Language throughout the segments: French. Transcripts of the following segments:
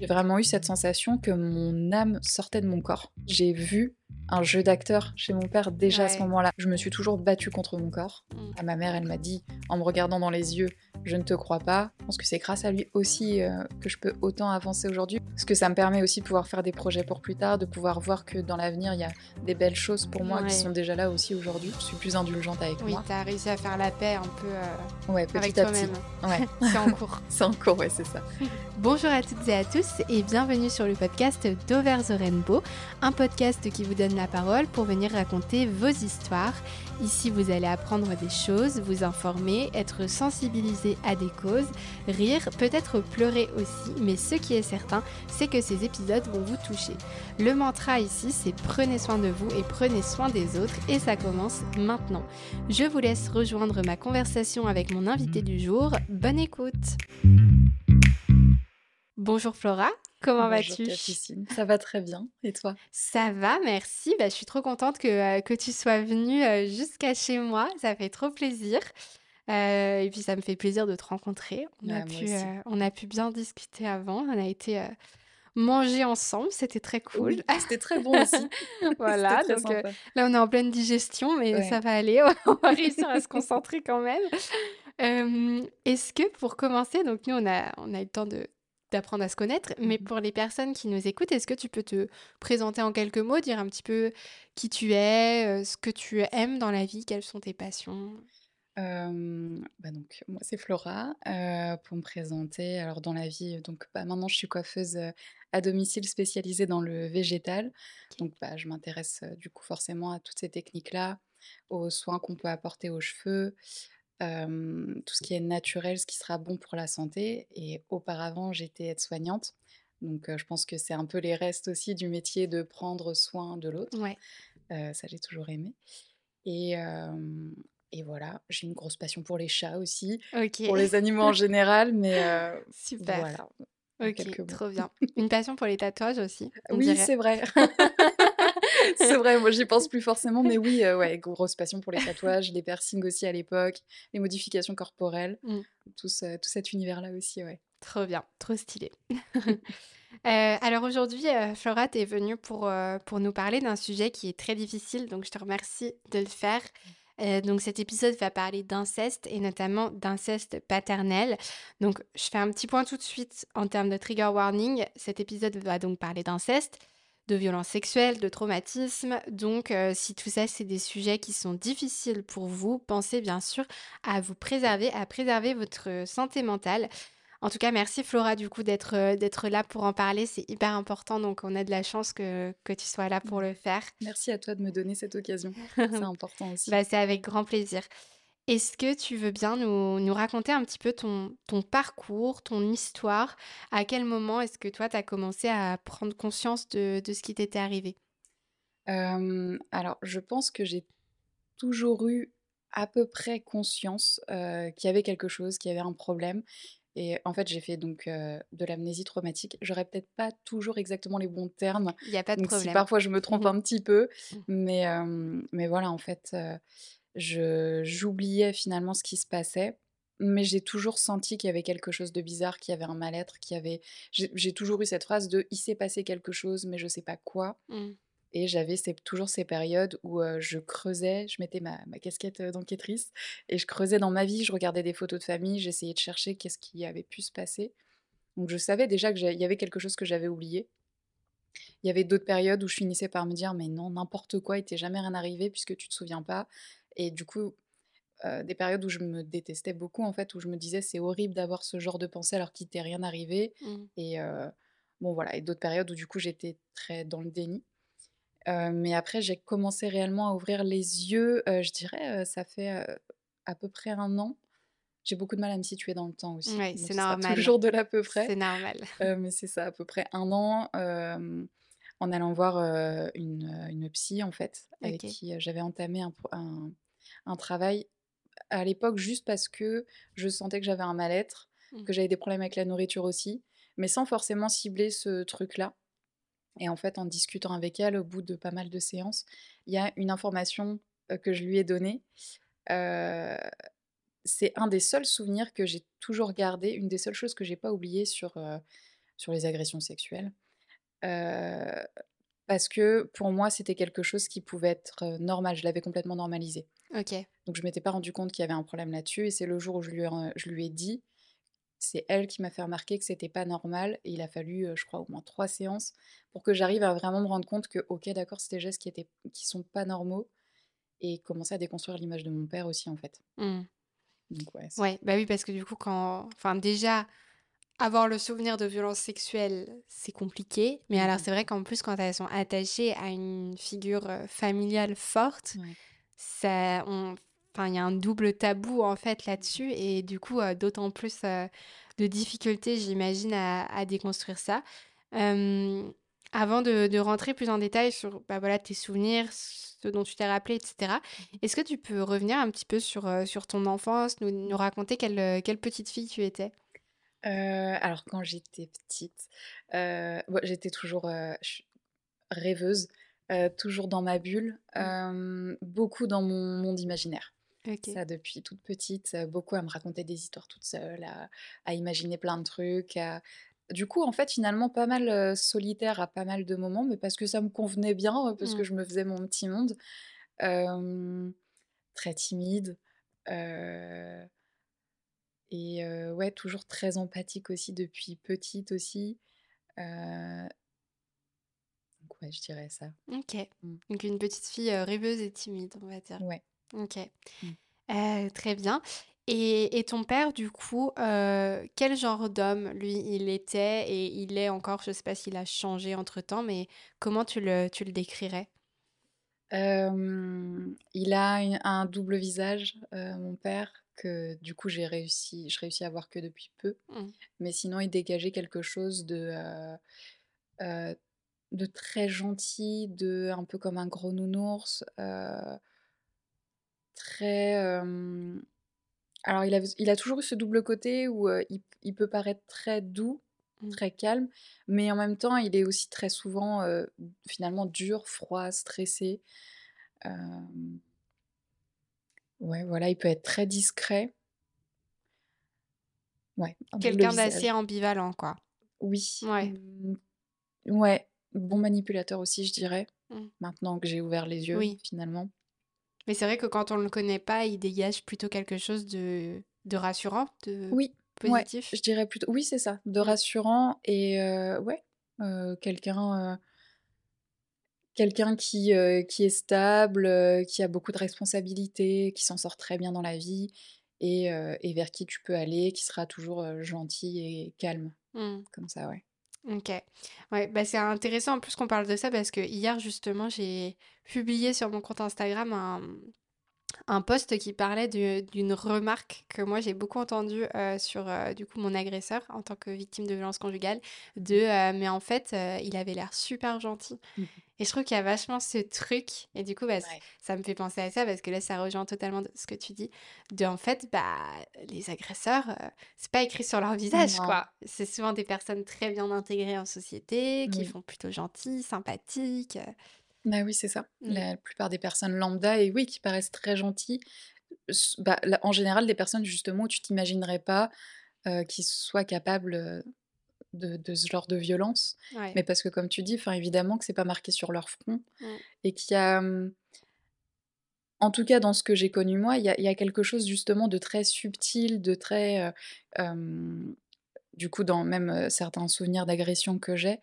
J'ai vraiment eu cette sensation que mon âme sortait de mon corps. J'ai vu un jeu d'acteur chez mon père déjà à ce moment-là. Je me suis toujours battue contre mon corps. Mm. À ma mère, elle m'a dit, en me regardant dans les yeux, je ne te crois pas. Je pense que c'est grâce à lui aussi euh, que je peux autant avancer aujourd'hui. Parce que ça me permet aussi de pouvoir faire des projets pour plus tard, de pouvoir voir que dans l'avenir, il y a des belles choses pour moi Ouais. qui sont déjà là aussi aujourd'hui. Je suis plus indulgente avec Oui, moi. t'as réussi à faire la paix un peu euh, Ouais, petit avec à petit. toi-même. Ouais, C'est en cours. c'est encore, ouais, c'est ça. Bonjour à toutes et à tous et bienvenue sur le podcast d'Over the Rainbow, un podcast qui vous donne la parole pour venir raconter vos histoires. Ici, vous allez apprendre des choses, vous informer, être sensibilisé à des causes, rire, peut-être pleurer aussi, mais ce qui est certain, c'est que ces épisodes vont vous toucher. Le mantra ici, c'est prenez soin de vous et prenez soin des autres et ça commence maintenant. Je vous laisse rejoindre ma conversation avec mon invité du jour. Bonne écoute Bonjour Flora, comment vas-tu? Ça va très bien. Et toi? Ça va, merci. Bah, je suis trop contente que, euh, que tu sois venue euh, jusqu'à chez moi. Ça fait trop plaisir. Euh, et puis ça me fait plaisir de te rencontrer. On, a, Ouais, moi pu, on a pu bien discuter avant. On a été manger ensemble. C'était très cool. Oui, C'était très bon aussi. Voilà, donc euh, là on est en pleine digestion, mais Ouais. ça va aller. On va réussir à se concentrer quand même. Euh, Est-ce que pour commencer, donc nous on a, on a eu le temps de d'apprendre à se connaître, mais Mhm. pour les personnes qui nous écoutent, est-ce que tu peux te présenter en quelques mots, dire un petit peu qui tu es, euh, ce que tu aimes dans la vie, quelles sont tes passions? Euh, bah donc, moi, c'est Flora. euh, pour me présenter, alors dans la vie, donc bah, maintenant je suis coiffeuse euh, à domicile spécialisée dans le végétal. Donc bah, je m'intéresse du coup forcément à toutes ces techniques-là, aux soins qu'on peut apporter aux cheveux, euh, tout ce qui est naturel, ce qui sera bon pour la santé. Et auparavant, j'étais aide-soignante. Donc euh, je pense que c'est un peu les restes aussi du métier de prendre soin de l'autre. Ouais, Euh, ça, j'ai toujours aimé. Et, et voilà, j'ai une grosse passion pour les chats aussi, pour les animaux en général, mais super. voilà. Ok, trop bien. Une passion pour les tatouages aussi, on Oui, c'est vrai. c'est vrai, moi j'y pense plus forcément, mais oui, euh, ouais, grosse passion pour les tatouages, les piercings aussi à l'époque, les modifications corporelles, Mm. tout, ce- tout cet univers-là aussi, ouais. Trop bien, trop stylé. Euh, alors aujourd'hui, euh, Flora, tu es venue pour, euh, pour nous parler d'un sujet qui est très difficile, donc je te remercie de le faire. Donc cet épisode va parler d'inceste et notamment d'inceste paternel. Donc je fais un petit point tout de suite en termes de trigger warning. Cet épisode va donc parler d'inceste, de violences sexuelles, de traumatisme. Donc euh, si tout ça c'est des sujets qui sont difficiles pour vous, pensez bien sûr à vous préserver, à préserver votre santé mentale. En tout cas, merci Flora du coup d'être euh, d'être là pour en parler, c'est hyper important, donc on a de la chance que, que tu sois là pour le faire. Merci à toi de me donner cette occasion, c'est important aussi. Bah, c'est avec grand plaisir. Est-ce que tu veux bien nous, nous raconter un petit peu ton, ton parcours, ton histoire? À quel moment est-ce que toi, tu as commencé à prendre conscience de, de ce qui t'était arrivé? Euh, alors, je pense que j'ai toujours eu à peu près conscience euh, qu'il y avait quelque chose, qu'il y avait un problème. Et en fait, j'ai fait donc euh, de l'amnésie traumatique. J'aurais peut-être pas toujours exactement les bons termes. Il n'y a pas de Donc, si problème. parfois je me trompe Mhm. un petit peu, Mhm. mais, euh, mais voilà, en fait, j'oubliais finalement ce qui se passait. Mais j'ai toujours senti qu'il y avait quelque chose de bizarre, qu'il y avait un mal-être, qu'il y avait. J'ai, toujours eu cette phrase de il s'est passé quelque chose, mais je sais pas quoi. Mm. Et j'avais toujours ces périodes où euh, je creusais, je mettais ma, ma casquette d'enquêtrice et je creusais dans ma vie, je regardais des photos de famille, j'essayais de chercher qu'est-ce qui avait pu se passer. Donc je savais déjà qu'il y avait quelque chose que j'avais oublié. Il y avait d'autres périodes où je finissais par me dire mais non, n'importe quoi, il t'est jamais rien arrivé puisque tu te souviens pas. Et du coup, euh, des périodes où je me détestais beaucoup en fait, où je me disais c'est horrible d'avoir ce genre de pensée alors qu'il t'est rien arrivé. Mm. Et euh, bon voilà, et d'autres périodes où du coup j'étais très dans le déni. Euh, mais après, j'ai commencé réellement à ouvrir les yeux, je dirais, ça fait à peu près un an. J'ai beaucoup de mal à me situer dans le temps aussi. Donc c'est normal. toujours de l'à peu près. C'est normal. Mais c'est ça, à peu près un an, en allant voir une, une psy, en fait, avec qui j'avais entamé un- un travail à l'époque juste parce que je sentais que j'avais un mal-être, Mm. que j'avais des problèmes avec la nourriture aussi, mais sans forcément cibler ce truc-là. Et en fait, en discutant avec elle, au bout de pas mal de séances, il y a une information euh, que je lui ai donnée. Euh, c'est un des seuls souvenirs que j'ai toujours gardé, une des seules choses que j'ai pas oubliées sur, euh, sur les agressions sexuelles. Parce que pour moi, c'était quelque chose qui pouvait être, normal. Je l'avais complètement normalisé. OK. Donc je m'étais pas rendu compte qu'il y avait un problème là-dessus et c'est le jour où je lui ai je lui ai dit, c'est elle qui m'a fait remarquer que c'était pas normal et il a fallu, heu, je crois au moins 3 séances pour que j'arrive à vraiment me rendre compte que, OK, d'accord, c'est des gestes qui étaient qui sont pas normaux et commencer à déconstruire l'image de mon père aussi, en fait. Mmh. Donc ouais, bah oui, parce que du coup, quand enfin déjà, avoir le souvenir de violences sexuelles, c'est compliqué. Mais alors, mmh c'est vrai qu'en plus, quand elles sont attachées à une figure euh, familiale forte, Ouais. Ça, on, enfin, il y a un double tabou en fait là-dessus, et du coup, euh, d'autant plus euh, de difficultés, j'imagine, à, à déconstruire ça. Euh, avant de, de rentrer plus en détail sur bah, voilà, tes souvenirs, ce dont tu t'es rappelé, etc., est-ce que tu peux revenir un petit peu sur, sur ton enfance, nous, nous raconter quelle, quelle petite fille tu étais? Alors quand j'étais petite, j'étais toujours, rêveuse, heu, toujours dans ma bulle, Mm. hem, beaucoup dans mon monde imaginaire. Ça depuis toute petite, heu, beaucoup à me raconter des histoires toute seule, à à imaginer plein de trucs, à du coup, en fait, finalement pas mal, solitaire à pas mal de moments, mais parce que ça me convenait bien, parce Mm. que je me faisais mon petit monde. Très timide, et ouais, toujours très empathique aussi depuis petite aussi. Ouais, je dirais ça. Ok. Mmh. Donc une petite fille euh, rêveuse et timide, on va dire. Ouais. Ok. Mmh. Euh, très bien. Et, et ton père, du coup, euh, quel genre d'homme, lui, il était et il est encore, je sais pas s'il a changé entre-temps, mais comment tu le, tu le décrirais? Il a une un double visage, mon père, que du coup j'ai réussi je réussis à voir que depuis peu. Mm. Mais sinon, il dégageait quelque chose de, de très gentil, de un peu comme un gros nounours, heu, très, alors il avait il a toujours eu ce double côté où, il il peut paraître très doux, Mm. très calme, mais en même temps, il est aussi très souvent, finalement dur, froid, stressé. Ouais, voilà, il peut être très discret. Ouais, un double Quelqu'un d'assez ambivalent, quoi. Oui, Ouais. mmh, ouais, bon manipulateur aussi, je dirais, Mm. maintenant que j'ai ouvert les yeux, Oui. finalement. Mais c'est vrai que quand on le connaît pas, il dégage plutôt quelque chose de, de rassurant, de Oui, ouais, je positif. dirais plutôt oui, c'est ça, de rassurant et heu, ouais, quelqu'un, heu, quelqu'un qui, heu, qui est stable, qui a beaucoup de responsabilités, qui s'en sort très bien dans la vie et et vers qui tu peux aller, qui sera toujours, gentil et calme, Mm. comme ça, ouais. Ok. Ouais, bah c'est intéressant en plus qu'on parle de ça parce que hier justement j'ai publié sur mon compte Instagram un, un post qui parlait d'une remarque que moi j'ai beaucoup entendue euh, sur euh, du coup mon agresseur en tant que victime de violence conjugale de euh, mais en fait il avait l'air super gentil. Mmh. Et je trouve qu'il y a vachement ce truc et du coup bah, Ouais. ça me fait penser à ça parce que là ça rejoint totalement ce que tu dis de en fait bah les agresseurs c'est pas écrit sur leur visage Non, quoi. C'est souvent des personnes très bien intégrées en société qui oui. font plutôt gentils sympathiques Bah, oui, c'est ça. mm, La plupart des personnes lambda et oui, qui paraissent très gentilles, bah, en général, des personnes justement où tu t'imaginerais pas, heu, qu'ils soient capables, de de ce genre de violence. ouais Mais parce que comme tu dis, évidemment que c'est pas marqué sur leur front mm, et qu'il y a, mmh, en tout cas dans ce que j'ai connu moi, il y a il y a quelque chose justement de très subtil, de très, du coup dans même, certains souvenirs d'agression que j'ai,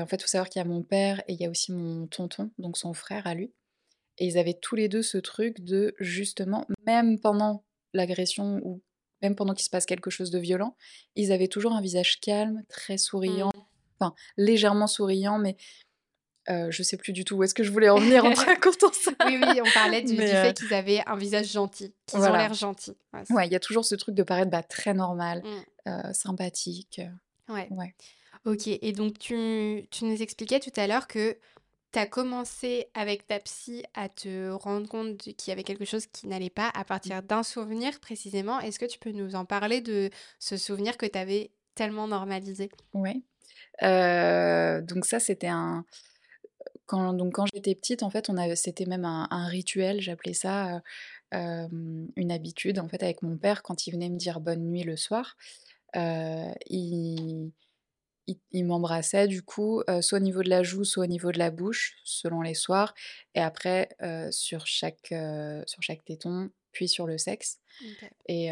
en fait, il faut savoir qu'il y a mon père et il y a aussi mon tonton, donc son frère à lui Et ils avaient tous les 2 ce truc de justement, même pendant l'agression ou même pendant qu'il se passe quelque chose de violent, ils avaient toujours un visage calme, très souriant, mm. enfin légèrement souriant, mais heu, je sais plus du tout où est-ce que je voulais en venir en racontant ça. Oui, oui, on parlait du, du Mais fait qu'ils avaient un visage gentil, qu'ils ont l'air gentils. Ouais, il y a toujours ce truc de paraître, bah, très normal, Mm, heu, sympathique, ouais. ouais. Ok, et donc tu, tu nous expliquais tout à l'heure que tu as commencé avec ta psy à te rendre compte qu'il y avait quelque chose qui n'allait pas à Mmh. partir d'un souvenir précisément. Est-ce que tu peux nous en parler de ce souvenir que tu avais tellement normalisé? Ouais. Heu, donc ça, c'était un quand donc quand j'étais petite, en fait, on avait c'était même un un rituel, j'appelais ça, heu, hem, une habitude, en fait, avec mon père quand il venait me dire bonne nuit le soir, heu, il il il m'embrassait du coup, heu, soit au niveau de la joue, soit au niveau de la bouche, selon les soirs. Et après, heu, sur chaque, heu, sur chaque téton, puis sur le sexe. Et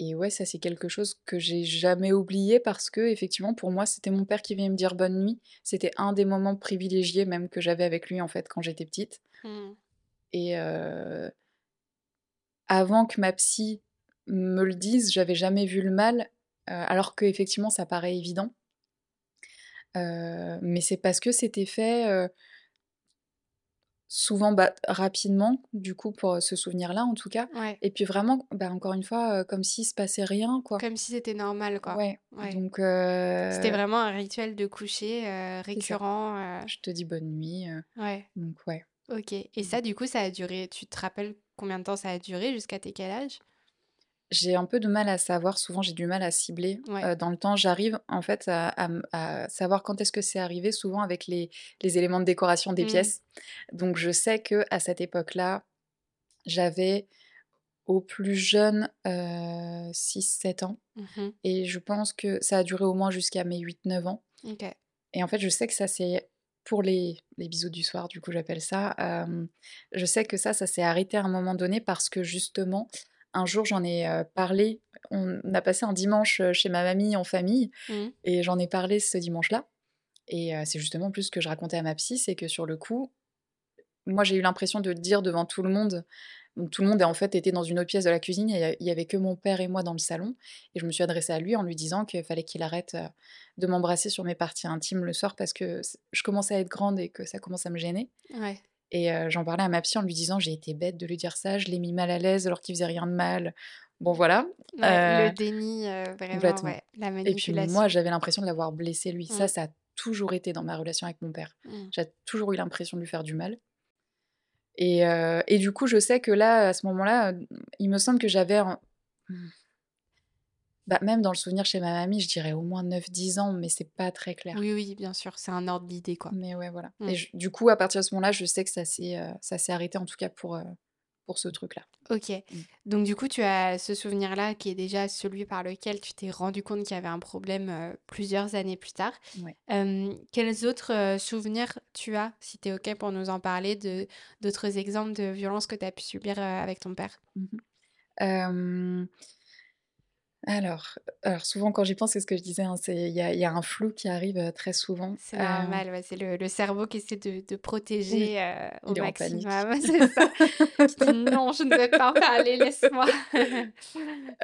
et ouais, ça c'est quelque chose que j'ai jamais oublié parce qu'effectivement pour moi, c'était mon père qui venait me dire bonne nuit. C'était un des moments privilégiés même que j'avais avec lui en fait quand j'étais petite. Mmh. et avant que ma psy me le dise, j'avais jamais vu le mal, alors qu'effectivement ça paraît évident. Heu, mais c'est parce que c'était fait, heu souvent, bah, rapidement, du coup, pour, ce souvenir-là, en tout cas Ouais. et puis vraiment, bah, encore une fois, comme s'il se passait rien, quoi. Comme si c'était normal, quoi. Ouais, Ouais. donc C'était vraiment un rituel de coucher, récurrent, Je te dis bonne nuit, Ouais. donc ouais. OK et Mmh. ça, du coup, ça a duré tu te rappelles combien de temps ça a duré? Jusqu'à tes quel âge? J'ai un peu de mal à savoir, souvent j'ai du mal à cibler, Ouais. dans le temps. J'arrive en fait à à à savoir quand est-ce que c'est arrivé, souvent avec les les éléments de décoration des Mmh. pièces. Donc je sais qu'à cette époque-là, j'avais au plus jeune, heu, 6-7 ans Mmh mh. et je pense que ça a duré au moins jusqu'à mes 8-9 ans et en fait, je sais que ça c'est pour les les bisous du soir, du coup, j'appelle ça, je sais que ça, ça s'est arrêté à un moment donné parce que justement, un jour, j'en ai, heu, parlé. On a passé un dimanche, heu, chez ma mamie en famille Mmh. et j'en ai parlé ce dimanche-là et heu, c'est justement en plus ce que je racontais à ma psy, c'est que sur le coup, moi, j'ai eu l'impression de le dire devant tout le monde. Donc tout le monde, en fait, était dans une autre pièce de la cuisine et il y a avait que mon père et moi dans le salon et je me suis adressée à lui en lui disant qu'il fallait qu'il arrête, de m'embrasser sur mes parties intimes le soir parce que je commençais à être grande et que ça commence à me gêner Ouais. Et heu, j'en parlais à ma psy en lui disant: «J'ai été bête de lui dire ça, je l'ai mis mal à l'aise alors qu'il faisait rien de mal». Bon voilà, Ouais, le heu déni, heu, vraiment, complètement ouais, la et puis moi, j'avais l'impression de l'avoir blessé lui. Ça, Mmh. ça a toujours été dans ma relation avec mon père. Mmh. J'ai toujours eu l'impression de lui faire du mal et heu et du coup, je sais que là, à ce moment-là, il me semble que j'avais un mmh bah, même dans le souvenir chez ma mamie, je dirais au moins 9-10 ans, mais c'est pas très clair. Oui, oui, bien sûr, c'est un ordre d'idée, quoi. Mais ouais, voilà Mmh. et du coup, à partir de ce moment-là, je sais que ça s'est, ça s'est arrêté en tout cas pour, heu, pour ce truc-là. OK, Mmh. donc du coup, tu as ce souvenir-là qui est déjà celui par lequel tu t'es rendu compte qu'il y avait un problème, heu, plusieurs années plus tard. Ouais. Quels autres, souvenirs tu as, si tu es OK pour nous en parler, de d'autres exemples de violences que tu as pu subir, avec ton père? Mmh alors alors souvent quand j'y pense, c'est ce que je disais, hein, c'est il y a il y a un flou qui arrive, heu, très souvent, C'est heu normal, ouais, c'est le le cerveau qui essaie de de Oui, protéger, heu, au il maximum, c'est ça. Qui dit: «Non, je ne veux pas en parler, laisse-moi».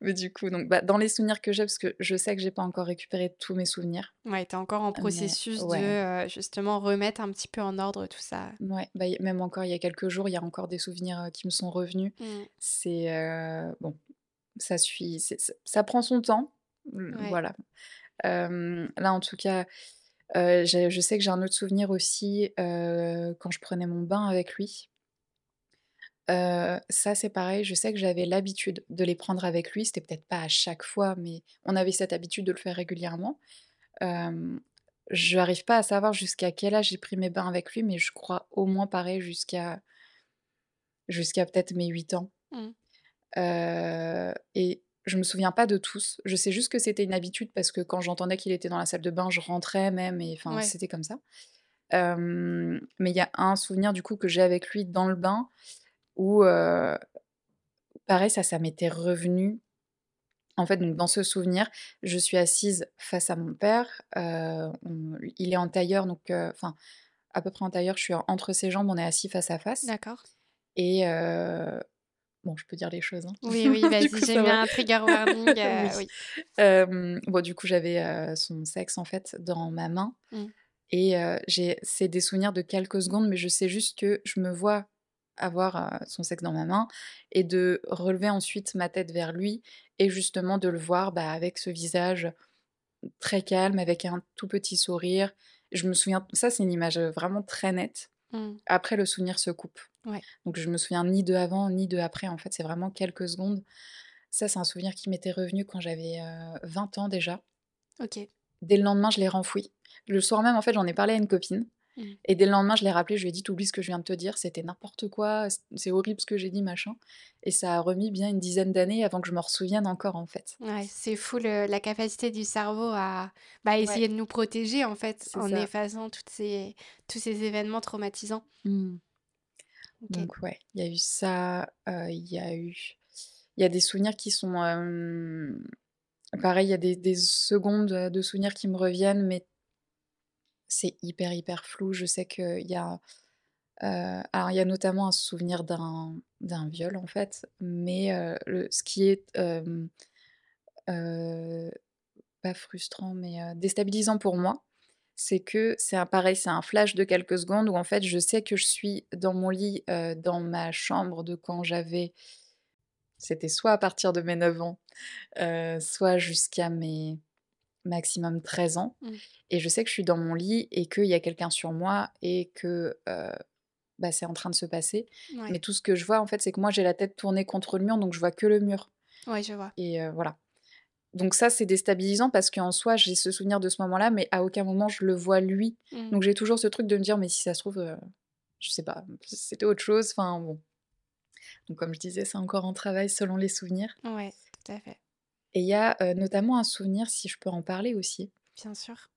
Mais du coup, donc bah, dans les souvenirs que j'ai, parce que je sais que j'ai pas encore récupéré tous mes souvenirs Ouais, tu es encore en processus de, ouais. justement remettre un petit peu en ordre tout ça. Mouais, bah, même encore il y a quelques jours, il y a encore des souvenirs, qui me sont revenus. Mmh. C'est, bon, ça suit, ça prend son temps, mmh, Ouais. voilà. Là, en tout cas, je sais que j'ai un autre souvenir aussi, quand je prenais mon bain avec lui. Ça, c'est pareil, je sais que j'avais l'habitude de les prendre avec lui. C'était peut-être pas à chaque fois, mais on avait cette habitude de le faire régulièrement. Hem, j'arrive pas à savoir jusqu'à quel âge j'ai pris mes bains avec lui, mais je crois au moins pareil jusqu'à jusqu'à peut-être mes 8 ans. Mmh. Heu et je me souviens pas de tous. Je sais juste que c'était une habitude parce que quand j'entendais qu'il était dans la salle de bain, je rentrais même et enfin, Ouais. c'était comme ça. Hem, mais il y a un souvenir du coup que j'ai avec lui dans le bain où, heu, pareil, ça, ça m'était revenu. En fait, donc dans ce souvenir, je suis assise face à mon père, on il est en tailleur donc enfin, à peu près en tailleur, je suis entre ses jambes, on est assis face à face D'accord. et bon, je peux dire les choses, hein? Oui, oui, vas-y, va? bien un trigger warning, oui. Bon, du coup, j'avais, son sexe, en fait, dans ma main Mmh. et j'ai c'est des souvenirs de quelques secondes, mais je sais juste que je me vois avoir, son sexe dans ma main et de relever ensuite ma tête vers lui et justement de le voir, bah, avec ce visage très calme, avec un tout petit sourire. Je me souviens ça, c'est une image, vraiment très nette. Mmh. Après, le souvenir se coupe. Ouais. Donc je me souviens ni de avant, ni de après, en fait, c'est vraiment quelques secondes. Ça, c'est un souvenir qui m'était revenu quand j'avais, heu, 20 ans déjà. OK. Dès le lendemain, je l'ai renfoui. Le soir même, en fait, j'en ai parlé à une copine Mmh. Et dès le lendemain, je l'ai rappelé, je lui ai dit: «Tu oublies ce que je viens de te dire, c'était n'importe quoi, c'est horrible ce que j'ai dit, machin» et ça a remis bien une dizaine d'années avant que je m'en ressouvienne encore, en fait. Ouais, c'est fou le la capacité du cerveau à, bah, Ouais. essayer de nous protéger, en fait, en ça. effaçant toutes ces tous ces événements traumatisants. Mmh. Donc ouais, il y a eu ça, heu, il y a eu il y a des souvenirs qui sont, hem, pareil, il y a des des secondes, heu, de souvenirs qui me reviennent, mais c'est hyper, hyper flou. Je sais qu'il y a, heu, alors il y a notamment un souvenir d'un viol, en fait, mais le ce qui est, heu, pas frustrant, mais déstabilisant pour moi, c'est que c'est un pareil, c'est un flash de quelques secondes où en fait, je sais que je suis dans mon lit, dans ma chambre de quand j'avais c'était soit à partir de mes 9 ans, soit jusqu'à mes maximum 13 ans Mmh. et je sais que je suis dans mon lit et qu'il y a quelqu'un sur moi et que, heu, bah, c'est en train de se passer. Ouais. Mais tout ce que je vois, en fait, c'est que moi, j'ai la tête tournée contre le mur, donc je vois que le mur Ouais, je vois. et heu, voilà. Donc ça, c'est déstabilisant parce qu'en soi, j'ai ce souvenir de ce moment-là, mais à aucun moment je le vois lui. Mmh. Donc j'ai toujours ce truc de me dire: «Mais si ça se trouve, heu, je sais pas, c'était autre chose», enfin bon. Donc comme je disais, c'est encore un travail selon les souvenirs Ouais, tout à fait. Et il y a, notamment un souvenir, si je peux en parler aussi, Bien sûr.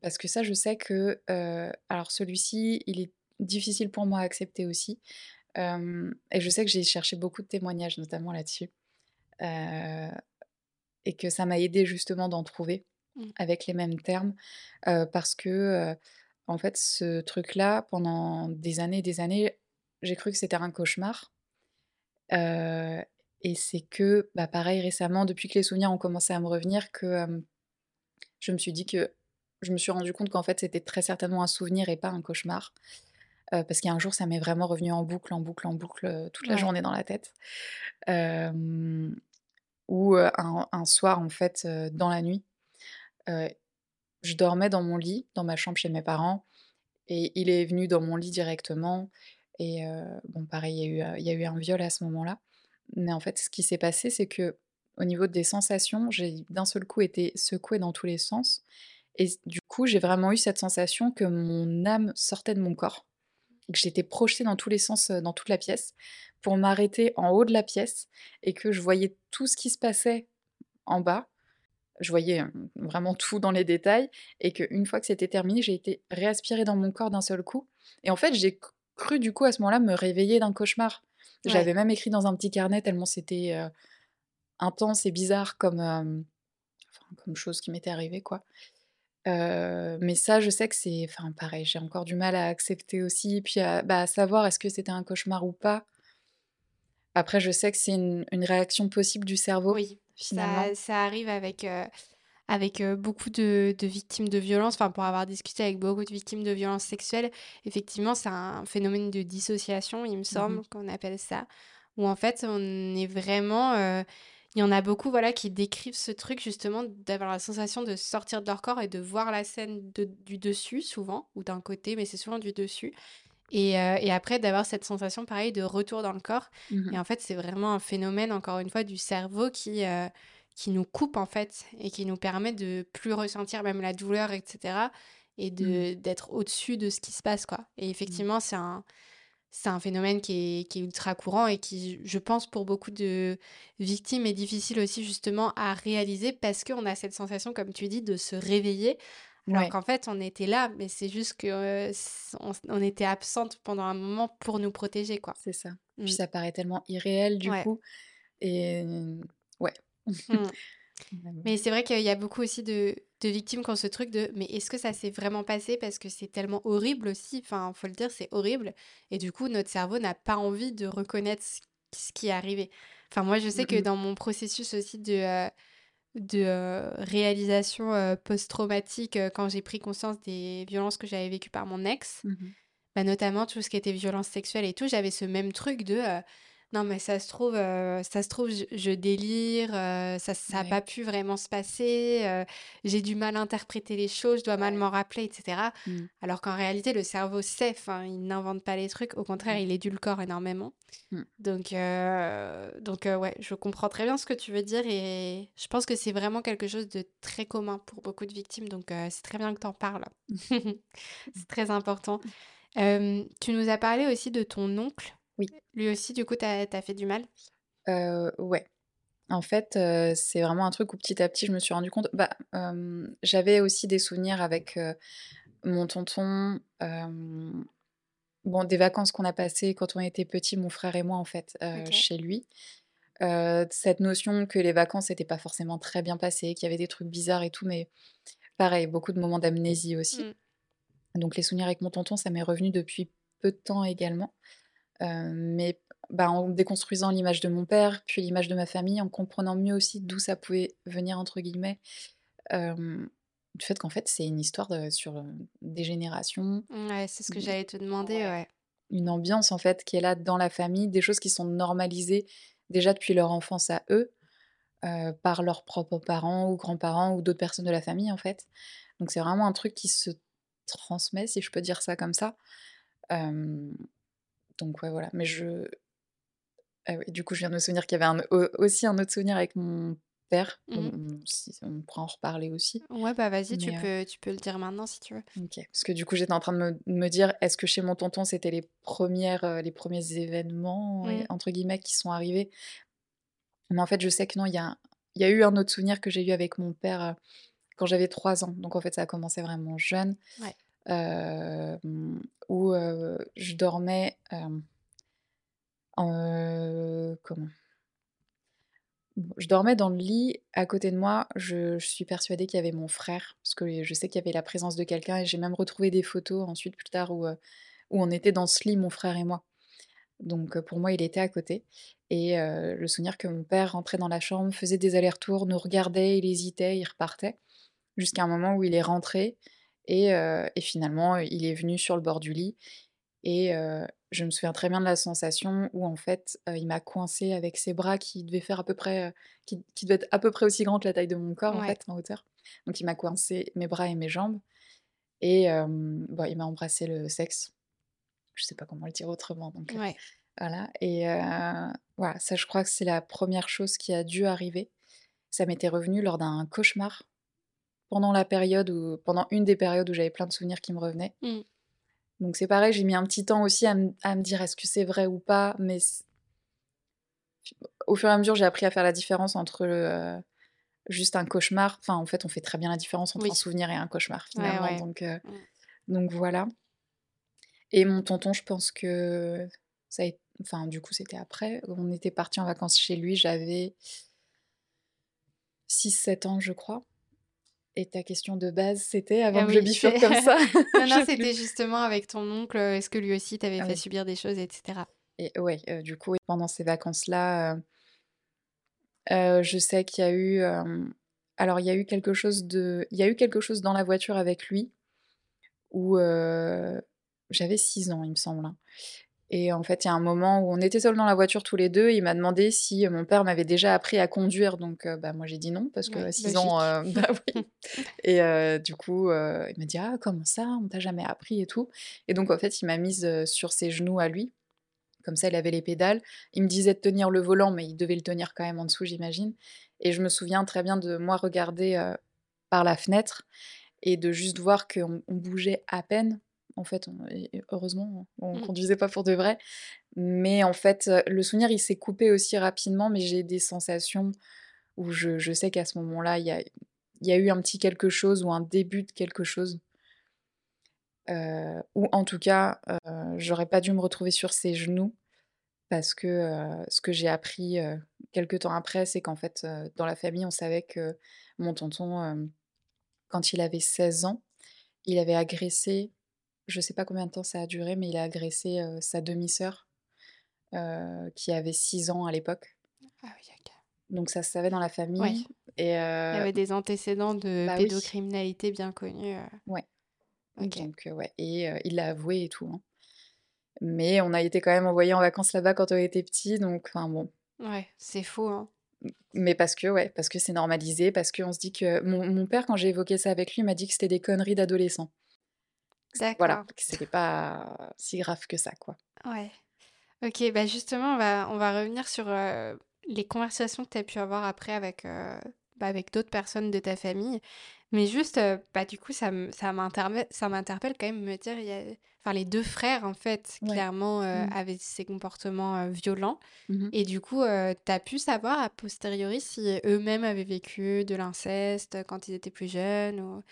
parce que ça, je sais que, alors celui-ci, il est difficile pour moi à accepter aussi, et je sais que j'ai cherché beaucoup de témoignages, notamment là-dessus, et que ça m'a aidé justement d'en trouver Mmh. avec les mêmes termes, parce que, en fait, ce truc-là, pendant des années et des années, j'ai cru que c'était un cauchemar, heu et c'est que, bah, pareil récemment, depuis que les souvenirs ont commencé à me revenir, que, je me suis dit que je me suis rendu compte qu'en fait, c'était très certainement un souvenir et pas un cauchemar, parce qu'il y a un jour, ça m'est vraiment revenu en boucle, en boucle, en boucle, toute la Ouais. journée dans la tête, heu, un un soir, en fait, dans la nuit, je dormais dans mon lit, dans ma chambre chez mes parents et il est venu dans mon lit directement et bon pareil, il y a eu, heu, il y a eu un viol à ce moment-là. Mais en fait, ce qui s'est passé, c'est que au niveau des sensations, j'ai d'un seul coup été secouée dans tous les sens et du coup, j'ai vraiment eu cette sensation que mon âme sortait de mon corps que j'étais projetée dans tous les sens, heu, dans toute la pièce pour m'arrêter en haut de la pièce et que je voyais tout ce qui se passait en bas. Je voyais, hem, vraiment tout dans les détails et qu'une fois que c'était terminé, j'ai été réaspirée dans mon corps d'un seul coup et en fait, j'ai cru du coup à ce moment-là me réveiller d'un cauchemar. Ouais. J'avais même écrit dans un petit carnet tellement c'était, intense et bizarre comme, enfin comme chose qui m'était arrivée quoi. Mais ça, je sais que c'est enfin pareil, j'ai encore du mal à accepter aussi, puis à bah, à savoir est-ce que c'était un cauchemar ou pas. Après, je sais que c'est une une réaction possible du cerveau, Oui, finalement. ça ça arrive avec, avec, heu, beaucoup de de victimes de violences. Enfin, pour avoir discuté avec beaucoup de victimes de violences sexuelles, effectivement, c'est un phénomène de dissociation, il me Mmh semble qu'on appelle ça, où en fait, on est vraiment, heu, il y en a beaucoup, voilà, qui décrivent ce truc justement d'avoir la sensation de sortir de leur corps et de voir la scène de du dessus souvent ou d'un côté, mais c'est souvent du dessus et et après d'avoir cette sensation pareil de retour dans le corps Mmh et mh. en fait, c'est vraiment un phénomène encore une fois du cerveau qui, qui nous coupe en fait et qui nous permet de plus ressentir même la douleur et cetera et Mmh. de d'être au-dessus de ce qui se passe quoi et Mmh. effectivement, c'est un c'est un phénomène qui est qui est ultra courant et qui, je pense, pour beaucoup de victimes est difficile aussi justement à réaliser parce qu'on a cette sensation, comme tu dis, de se réveiller alors Ouais, qu'en fait, on était là, mais c'est juste que, heu, s on était absente pendant un moment pour nous protéger, quoi. c'est ça. Puis Mmh. ça paraît tellement irréel du Ouais. coup et mmh, ouais. Mmh. Vraiment. Mais c'est vrai qu'il y a beaucoup aussi de de victimes qui ont ce truc de: «Mais est-ce que ça s'est vraiment passé?» parce que c'est tellement horrible aussi, enfin, faut le dire, c'est horrible et du coup, notre cerveau n'a pas envie de reconnaître ce qui est arrivé. Enfin, moi, je sais que dans mon processus aussi de, heu de, heu, réalisation, heu, post-traumatique, quand j'ai pris conscience des violences que j'avais vécues par mon ex, Mmh mh. Bah, notamment tout ce qui était violence sexuelle et tout, j'avais ce même truc de, Non, mais ça se trouve, ça se trouve, je je délire, heu, ça ça a Ouais. pas pu vraiment se passer, j'ai du mal à interpréter les choses, je dois mal Ouais. m'en rappeler et cetera. Mmh. Alors qu'en réalité, le cerveau sait, enfin, il n'invente pas les trucs, au contraire, Mmh. il édulcore énormément. Mmh. Donc donc ouais, je comprends très bien ce que tu veux dire et je pense que c'est vraiment quelque chose de très commun pour beaucoup de victimes, donc c'est très bien que tu en parles. C'est très important. Tu nous as parlé aussi de ton oncle. Oui. Lui aussi, du coup, tu as tu as fait du mal? Heu, ouais. En fait, heu, c'est vraiment un truc où petit à petit je me suis rendu compte bah, j'avais aussi des souvenirs avec, mon tonton, bon, des vacances qu'on a passées quand on était petits, mon frère et moi, en fait, chez lui. Cette notion que les vacances étaient pas forcément très bien passées, qu'il y avait des trucs bizarres et tout, mais pareil, beaucoup de moments d'amnésie aussi. Mmh. Donc les souvenirs avec mon tonton, ça m'est revenu depuis peu de temps également. Heu, mais bah, en déconstruisant l'image de mon père, puis l'image de ma famille, en comprenant mieux aussi «d'où ça pouvait venir» entre guillemets, du fait qu'en fait c'est une histoire de sur, heu, des générations. Ouais, c'est ce que j'allais te demander, ouais. Une ambiance en fait qui est là dans la famille, des choses qui sont normalisées déjà depuis leur enfance à eux, heu, par leurs propres parents ou grands-parents ou d'autres personnes de la famille en fait. Donc c'est vraiment un truc qui se transmet, si je peux dire ça comme ça. Donc ouais, voilà, mais je ah oui, du coup, je viens de me souvenir qu'il y avait un aussi un autre souvenir avec mon père. Mmh on si on pourra en reparler aussi, Ouais, bah, vas-y, tu heu peux tu peux le dire maintenant si tu veux. OK, parce que du coup, j'étais en train de me me dire: «Est-ce que chez mon tonton, c'était les premières, heu, les premiers événements Mmh. entre guillemets qui sont arrivés?» mais en fait, je sais que non, il y a y a eu un autre souvenir que j'ai eu avec mon père, quand j'avais 3 ans. Donc en fait, ça a commencé vraiment jeune, Ouais. Où, je dormais, heu, comment? Je dormais dans le lit, à côté de moi, je suis persuadée qu'il y avait mon frère, parce que je sais qu'il y avait la présence de quelqu'un et j'ai même retrouvé des photos ensuite plus tard où, on était dans ce lit, mon frère et moi. Donc pour moi, il était à côté et le souvenir que mon père rentrait dans la chambre, faisait des allers-retours, nous regardait, il hésitait, il repartait, jusqu'à un moment où il est rentré et finalement, il est venu sur le bord du lit et je me souviens très bien de la sensation où en fait, il m'a coincée avec ses bras qui devaient faire à peu près, qui qui devaient être à peu près aussi grands que la taille de mon corps en fait, en hauteur. Donc il m'a coincé mes bras et mes jambes et bah, il m'a embrassé le sexe. Je sais pas comment le dire autrement donc Ouais. voilà et voilà, ça je crois que c'est la première chose qui a dû arriver. Ça m'était revenu lors d'un cauchemar, pendant la période où pendant une des périodes où j'avais plein de souvenirs qui me revenaient. Mmh. Donc c'est pareil, j'ai mis un petit temps aussi à me à me dire: «Est-ce que c'est vrai ou pas?» mais au fur et à mesure, j'ai appris à faire la différence entre, heu, juste un cauchemar enfin, en fait, on fait très bien la différence entre un souvenir et un cauchemar finalement ouais. donc heu, Mmh. donc voilà et mon tonton, je pense que ça a enfin, du coup, c'était après. On était partis en vacances chez lui, j'avais 6-7 ans, je crois et ta question de base, c'était avant Ah que je bifurque comme ça? non, non, plus. c'était justement avec ton oncle, heu, est-ce que lui aussi t'avait Ah fait oui subir des choses et cetera? et ouais, heu, du coup, pendant ces vacances-là, heu, je sais qu'il y a eu, alors il y a eu quelque chose de il y a eu quelque chose dans la voiture avec lui où, j'avais 6 ans, il me semble, hein et en fait, il y a un moment où on était seuls dans la voiture tous les 2, il m'a demandé si, heu, mon père m'avait déjà appris à conduire donc heu, bah, moi j'ai dit: «Non» parce Ouais, qu'à 6 ans, heu, bah, oui et du coup, il m'a dit: «Ah comment ça? On t'a jamais appris et tout» et donc en fait, il m'a mise, sur ses genoux à lui, comme ça il avait les pédales. Il me disait de tenir le volant, mais il devait le tenir quand même en dessous, j'imagine et je me souviens très bien de moi regarder, par la fenêtre et de juste voir qu'on on bougeait à peine. En fait, on heureusement, on Mmh. conduisait pas pour de vrai, mais en fait, heu, le souvenir, il s'est coupé aussi rapidement, mais j'ai des sensations où je je sais qu'à ce moment-là, il y a il y a eu un petit quelque chose ou un début de quelque chose. Heu, ou en tout cas, heu, j'aurais pas dû me retrouver sur ses genoux parce que, ce que j'ai appris, heu, quelque temps après, c'est qu'en fait, dans la famille, on savait que mon tonton, quand il avait 16 ans, il avait agressé, je sais pas combien de temps ça a duré, mais il a agressé, sa demi-sœur, qui avait 6 ans à l'époque. Ah oui, OK. Donc ça se savait dans la famille et il y avait des antécédents de bah oui, pédocriminalité bien connus, ouais, donc ouais et il l'a avoué et tout, hein Mais on a été quand même envoyés en vacances là-bas quand on était petits, donc enfin bon. Ouais, c'est faux, hein. mais parce que ouais, parce que c'est normalisé, parce qu'on se dit que mon mon père quand j'ai évoqué ça avec lui, m'a dit que c'était des conneries d'adolescents. Voilà, c'était pas si grave que ça, quoi. Ouais. OK, bah, justement, on va on va revenir sur, les conversations que tu as pu avoir après avec, bah, avec d'autres personnes de ta famille. Mais juste, heu, bah, du coup, ça m'interpelle quand même de me dire, il y a enfin, les 2 frères, en fait, Ouais. clairement, Mmh. avaient ces comportements, violents Mmh et du coup, tu as pu savoir a posteriori si eux-mêmes avaient vécu de l'inceste, quand ils étaient plus jeunes ou?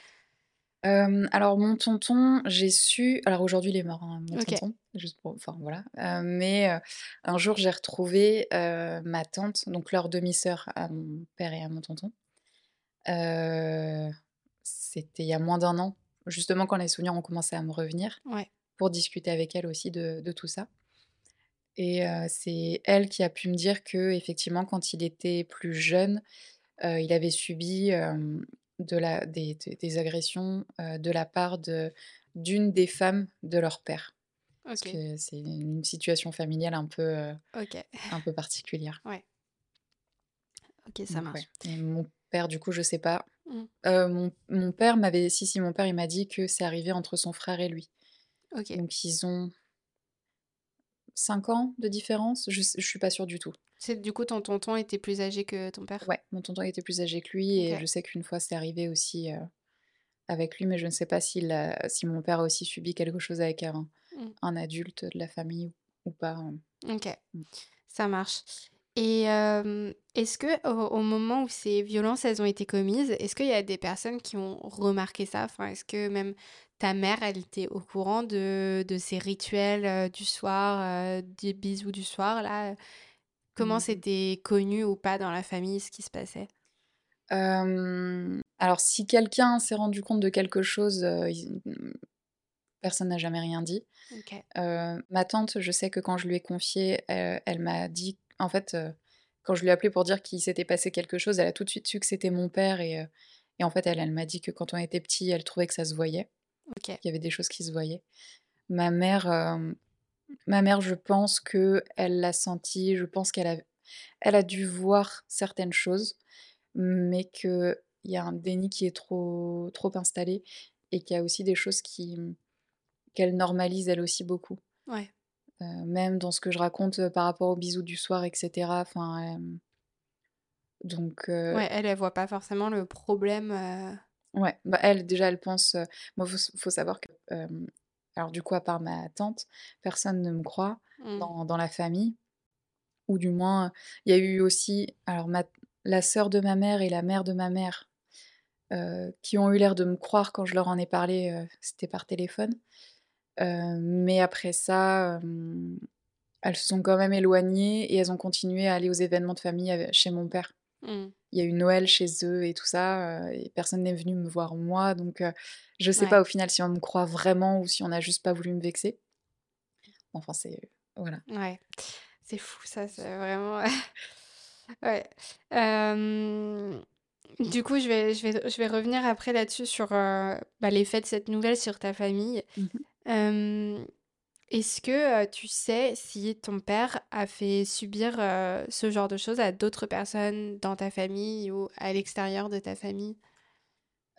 Hem, alors mon tonton, j'ai su alors aujourd'hui il est mort, hein, mon tonton, juste pour enfin voilà, heu, mais heu, un jour j'ai retrouvé, ma tante, donc leur demi-sœur à mon père et à mon tonton. C'était il y a moins d'un an, justement quand les souvenirs ont commencé à me revenir, Ouais. pour discuter avec elle aussi de de tout ça et c'est elle qui a pu me dire qu'effectivement quand il était plus jeune, il avait subi, de la des agressions, de la part de d'une des femmes de leur père. Parce OK. que c'est une situation familiale un peu, un particulière. Ouais. OK, ça Donc ouais marche. et mon père du coup je sais pas. Mmh. Mon mon père m'avait si, si, mon père il m'a dit que c'est arrivé entre son frère et lui. Donc ils ont 5 ans de différence? Je je suis pas sûre du tout. C'est du coup ton tonton était plus âgé que ton père? Ouais, mon tonton était plus âgé que lui et je sais qu'une fois c'est arrivé aussi, heu, avec lui, mais je ne sais pas s'il a si mon père a aussi subi quelque chose avec un Mmh. un adulte de la famille ou ou pas, hem. OK, Mmh. ça marche et hem, est-ce que au au moment où ces violences, elles ont été commises, est-ce qu'il y a des personnes qui ont remarqué ça? Enfin, est-ce que même ta mère, elle était au courant de de ces rituels, heu, du soir, heu, des bisous du soir là? Comment Mmh mh. c'était connu ou pas dans la famille, ce qui se passait? Alors si quelqu'un s'est rendu compte de quelque chose, ils mmh, personne n'a jamais rien dit. Ma tante, je sais que quand je lui ai confié, elle m'a dit en fait, quand je lui ai appelé pour dire qu'il s'était passé quelque chose, elle a tout de suite su que c'était mon père et et en fait, elle, elle m'a dit que quand on était petits, elle trouvait que ça se voyait, OK. qu'il y avait des choses qui se voyaient. Ma mère, hem, ma mère, je pense qu'elle l'a senti, je pense qu'elle a elle a dû voir certaines choses, mais qu'il y a un déni qui est trop trop installé et qu'il y a aussi des choses qui, qu'elle normalise elle aussi beaucoup. Ouais. Heu, même dans ce que je raconte, heu, par rapport aux bisous du soir et cetera, enfin, donc Ouais, elle, elle voit pas forcément le problème, Ouais, bah, elle, déjà, elle pense, moi, faut faut savoir que, alors du coup, à part ma tante, personne ne me croit Mmh. dans dans la famille ou du moins, il y a eu aussi alors ma la sœur de ma mère et la mère de ma mère, qui ont eu l'air de me croire quand je leur en ai parlé, c'était par téléphone. Mais après ça, elles se sont quand même éloignées et elles ont continué à aller aux événements de famille chez mon père. Mmh. Il y a eu Noël chez eux et tout ça, heu et personne n'est venu me voir moi, donc heu, je sais Ouais. pas au final si on me croit vraiment ou si on a juste pas voulu me vexer. Enfin, c'est voilà. Ouais, c'est fou ça, c'est vraiment ouais. Du coup, je vais je vais je vais revenir après là-dessus sur, heu, bah, l'effet de cette nouvelle sur ta famille. Mmh mh. Est-ce que, tu sais si ton père a fait subir, ce genre de choses à d'autres personnes dans ta famille ou à l'extérieur de ta famille?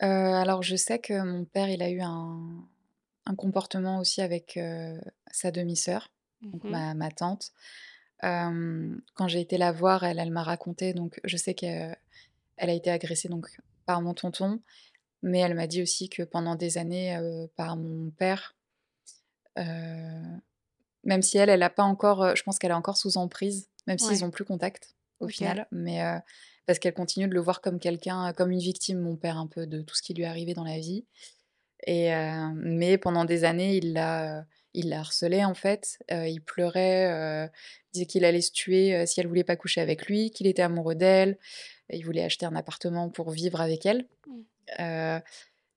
Heu, alors je sais que mon père, il a eu un un comportement aussi avec, heu, sa demi-sœur, Mmh donc mh. ma ma tante. Hem, quand j'ai été la voir, elle, elle m'a raconté donc je sais qu'elle a été agressée donc par mon tonton, mais elle m'a dit aussi que pendant des années, heu, par mon père. Heu, même si elle, elle a pas encore, heu, je pense qu'elle est encore sous emprise, même s'ils Ouais. ont plus contact au final, mais heu, parce qu'elle continue de le voir comme quelqu'un, comme une victime, mon père, un peu de tout ce qui lui est arrivé dans la vie et mais pendant des années, il l'a, il l'a harcelée en fait, il pleurait, il disait qu'il allait se tuer, si elle voulait pas coucher avec lui, qu'il était amoureux d'elle il voulait acheter un appartement pour vivre avec elle. Mmh.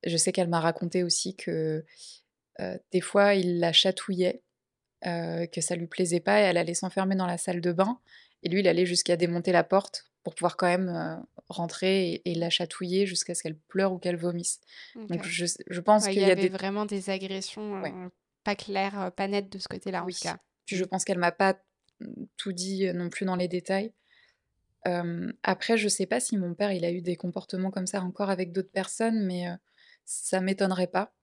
Je sais qu'elle m'a raconté aussi que, des fois, il la chatouillait, heu, que ça lui plaisait pas et elle allait s'enfermer dans la salle de bain et lui, il allait jusqu'à démonter la porte pour pouvoir quand même, heu, rentrer et et la chatouiller jusqu'à ce qu'elle pleure ou qu'elle vomisse. Donc je pense Ouais, qu'il y y a des vraiment des agressions, Ouais. pas clair, pas net de ce côté-là, en Oui. tout cas. Puis je pense qu'elle m'a pas, mmh, tout dit, non plus dans les détails. Après je sais pas si mon père, il a eu des comportements comme ça encore avec d'autres personnes, mais, heu, ça m'étonnerait pas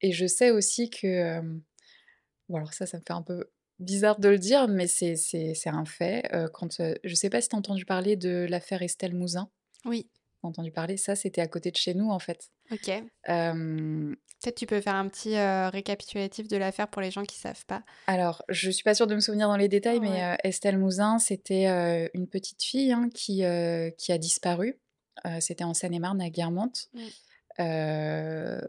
et je sais aussi que, hem, bon alors ça, ça me fait un peu bizarre de le dire, mais c'est c'est c'est un fait, quand, je sais pas si tu as entendu parler de l'affaire Estelle Mouzin? Oui. Entendu parler? Ça, c'était à côté de chez nous, en fait. OK. Peut-être tu peux faire un petit, récapitulatif de l'affaire pour les gens qui savent pas? Alors, je suis pas sûre de me souvenir dans les détails, mais, Ouais. Estelle Mouzin, c'était, une petite fille, hein, qui, qui a disparu. C'était en Seine-et-Marne, à Guermantes. Heu,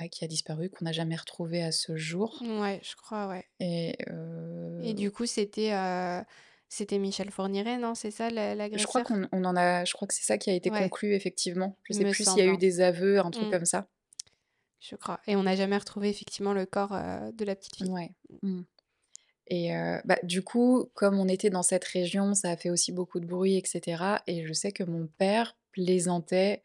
ouais, qui a disparu, qu'on n'a jamais retrouvée à ce jour Ouais, je crois, ouais. et du coup, c'était, c'était Michel Fourniret, non? C'est ça l'a je crois l'agresseur? qu'on on en a je crois que c'est ça qui a été Ouais. conclu, effectivement. Je sais me plus s'il y a eu hein. des aveux, un truc Mmh. comme ça. Je crois et on n'a jamais retrouvé effectivement le corps, de la petite fille. Ouais. Mmh. Mmh et bah, du coup, comme on était dans cette région, ça a fait aussi beaucoup de bruit et cetera et je sais que mon père plaisantait,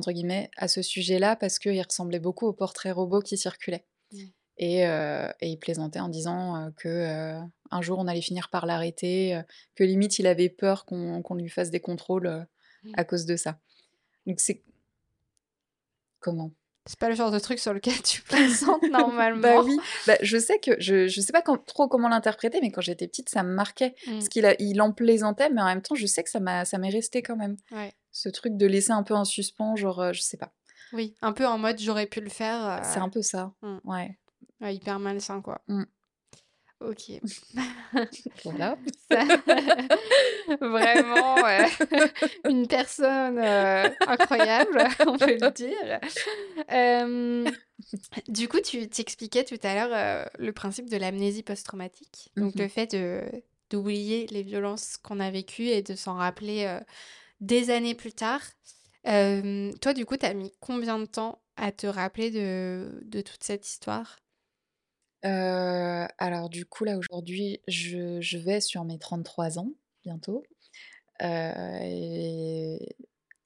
entre guillemets, à ce sujet-là parce qu'il ressemblait beaucoup au portrait robot qui circulait Mmh. et heu et il plaisantait en disant, heu, que, heu, un jour on allait finir par l'arrêter, heu, que limite il avait peur qu'on lui fasse des contrôles, Mmh. à cause de ça. Donc c'est Comment? C'est pas le genre de truc sur lequel tu plaisantes Bah normalement. oui, bah, je sais que je je sais pas quand trop comment l'interpréter, mais quand j'étais petite, ça me marquait. Parce Mmh. qu'il a il en plaisantait, mais en même temps, je sais que ça m'a ça m'est resté quand même. Ouais. Ce truc de laisser un peu en suspens, genre, heu, je sais pas. Oui, un peu en mode j'aurais pu le faire, C'est heu, un peu ça, mmh. ouais. Ouais, hyper malsain, quoi. Mmh. OK. Voilà. Ça vraiment, une personne, heu, incroyable, on peut le dire. Du coup, tu tu expliquais tout à l'heure, heu, le principe de l'amnésie post-traumatique, donc le mh. fait d'oublier les violences qu'on a vécues et de s'en rappeler, des années plus tard. Hem, toi, du coup, tu as mis combien de temps à te rappeler de de toute cette histoire? Heu, alors du coup, là, aujourd'hui, je je vais sur mes 33 ans, bientôt, heu et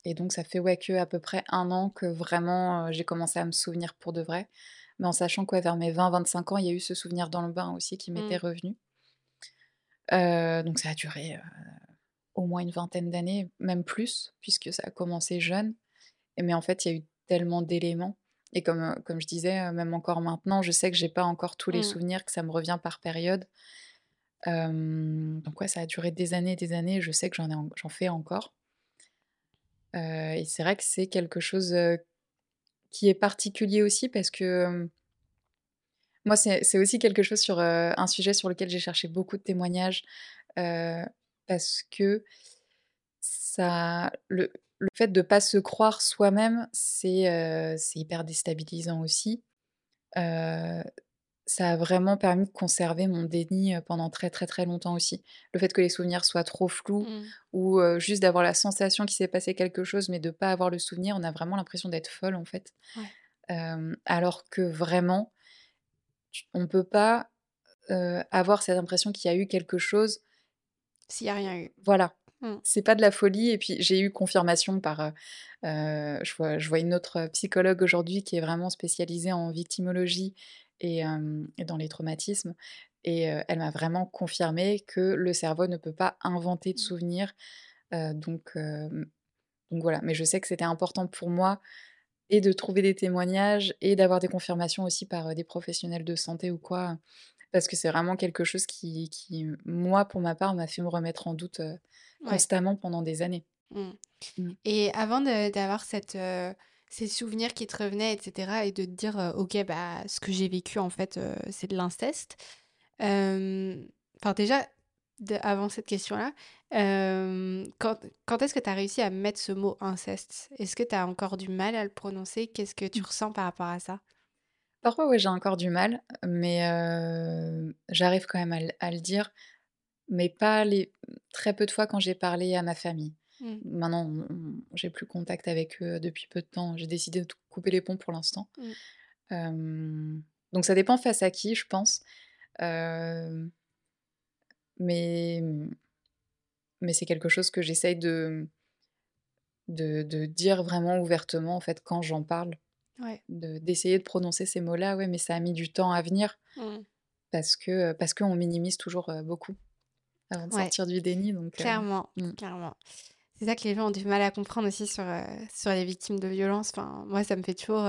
et donc ça fait, ouais, qu'à peu près 1 an que vraiment, j'ai commencé à me souvenir pour de vrai. Mais en sachant que, ouais, vers mes 20-25 ans, il y a eu ce souvenir dans le bain aussi qui m'était Mmh. revenu. Heu, donc ça a duré, au moins une vingtaine d'années, même plus, puisque ça a commencé jeune et mais en fait, il y a eu tellement d'éléments et comme, heu, comme je disais, heu, même encore maintenant, je sais que j'ai pas encore tous les Mmh. souvenirs, que ça me revient par période. Donc ouais, ça a duré des années et des années, je sais que j'en ai j'en fais encore. Heu et c'est vrai que c'est quelque chose, qui est particulier aussi parce que, moi, c'est c'est aussi quelque chose sur, un sujet sur lequel j'ai cherché beaucoup de témoignages, parce que ça le le fait de pas se croire soi-même, c'est, c'est hyper déstabilisant aussi. Heu, ça a vraiment permis de conserver mon déni, pendant très, très, très longtemps aussi. Le fait que les souvenirs soient trop flous Mmh. ou, juste d'avoir la sensation qu'il s'est passé quelque chose, mais de pas avoir le souvenir, on a vraiment l'impression d'être folle, en fait. Ouais. Alors que vraiment, on peut pas, avoir cette impression qu'il y a eu quelque chose S'il y a rien eu. voilà. Mmh. C'est pas de la folie et puis j'ai eu confirmation par, heu heu, je vois je vois une autre, psychologue aujourd'hui qui est vraiment spécialisée en victimologie et dans les traumatismes et elle m'a vraiment confirmé que le cerveau ne peut pas inventer de Mmh. souvenirs, donc donc voilà. Mais je sais que c'était important pour moi et de trouver des témoignages et d'avoir des confirmations aussi par, des professionnels de santé ou quoi, parce que c'est vraiment quelque chose qui qui, moi, pour ma part, m'a fait me remettre en doute, Ouais. constamment pendant des années. Mmh Mmh. et avant d'avoir cette, ces souvenirs qui te revenaient et cetera et de te dire, «OK, bah, ce que j'ai vécu, en fait, c'est de l'inceste». Enfin, déjà, de avant cette question-là, quand quand est-ce que tu as réussi à mettre ce mot inceste? Est-ce que tu as encore du mal à le prononcer? Qu'est-ce que tu Mmh. ressens par rapport à ça? Parfois, ouais, j'ai encore du mal, mais j'arrive quand même à le à le dire, mais pas les très peu de fois quand j'ai parlé à ma famille. Mmh. Maintenant, j'ai plus contact avec eux depuis peu de temps. J'ai décidé de couper les ponts pour l'instant. Mmh. Donc ça dépend face à qui, je pense. Mais mais c'est quelque chose que j'essaye de de de dire vraiment ouvertement, en fait, quand j'en parle. Ouais. de d'essayer de prononcer ces mots-là, ouais, mais ça a mis du temps à venir Mmh. parce que, parce qu'on minimise toujours, beaucoup avant de Ouais. sortir du déni donc heu, Clairement, mmh. clairement. C'est ça que les gens ont du mal à comprendre aussi sur, sur les victimes de violences. Enfin, moi, ça me fait toujours,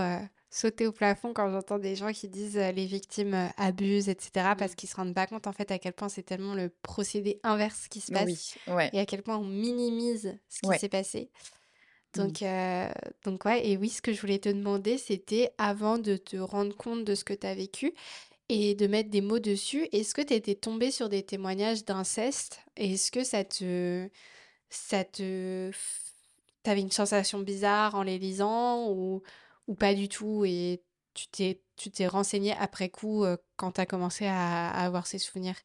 sauter au plafond quand j'entends des gens qui disent, «Les victimes, abusent» et cetera, parce Mmh. qu'ils se rendent pas compte, en fait, à quel point c'est tellement le procédé inverse qui se passe Oui, ouais. et à quel point on minimise ce qui s'est passé. Mmh. Donc heu, donc ouais et oui, ce que je voulais te demander, c'était avant de te rendre compte de ce que tu as vécu et de mettre des mots dessus, est-ce que tu étais tombée sur des témoignages d'inceste? Est-ce que ça te ça te f tu avais une sensation bizarre en les lisant ou ou pas du tout et tu t'es tu t'es renseignée après coup, heu, quand tu as commencé à à avoir ces souvenirs?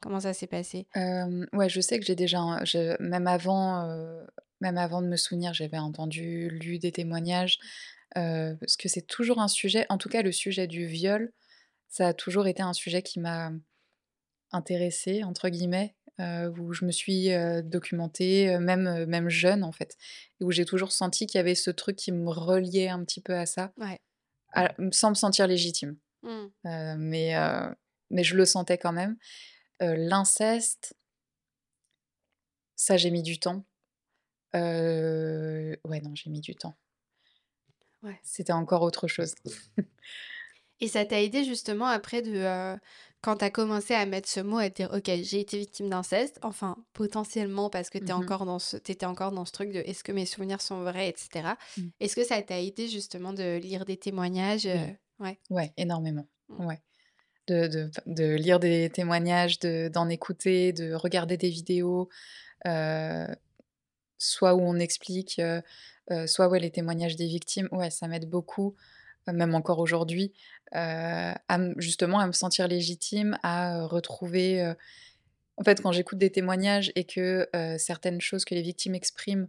Comment ça s'est passé? Hem, ouais, je sais que j'ai déjà je même avant, heu, même avant de me souvenir, j'avais entendu, lu des témoignages, heu, parce que c'est toujours un sujet en tout cas le sujet du viol, ça a toujours été un sujet qui m'a «intéressée» entre guillemets, heu, où je me suis, heu, documentée, même, même jeune en fait, et où j'ai toujours senti qu'il y avait ce truc qui me reliait un petit peu à ça, Ouais. à sans me sentir légitime. Mmh. Mais mais je le sentais quand même. L'inceste ça j'ai mis du temps. Heu, ouais, non, j'ai mis du temps. Ouais. C'était encore autre chose. Et ça t'a aidé justement après de, heu, quand tu as commencé à mettre ce mot, à dire: «OK, j'ai été victime d'inceste», enfin potentiellement parce que tu es Mmh mh. encore dans ce tu étais encore dans ce truc de: «Est-ce que mes souvenirs sont vrais?» et cetera. Mmh. Est-ce que ça t'a aidé justement de lire des témoignages? Oui, Ouais? ouais, énormément, Mmh. ouais. De de lire des témoignages, de d'en écouter, de regarder des vidéos, heu, soit où on explique, soit, ouais, les témoignages des victimes, ouais, ça m'aide beaucoup, même encore aujourd'hui, à me justement à me sentir légitime, à, retrouver, en fait, quand j'écoute des témoignages et que, certaines choses que les victimes expriment,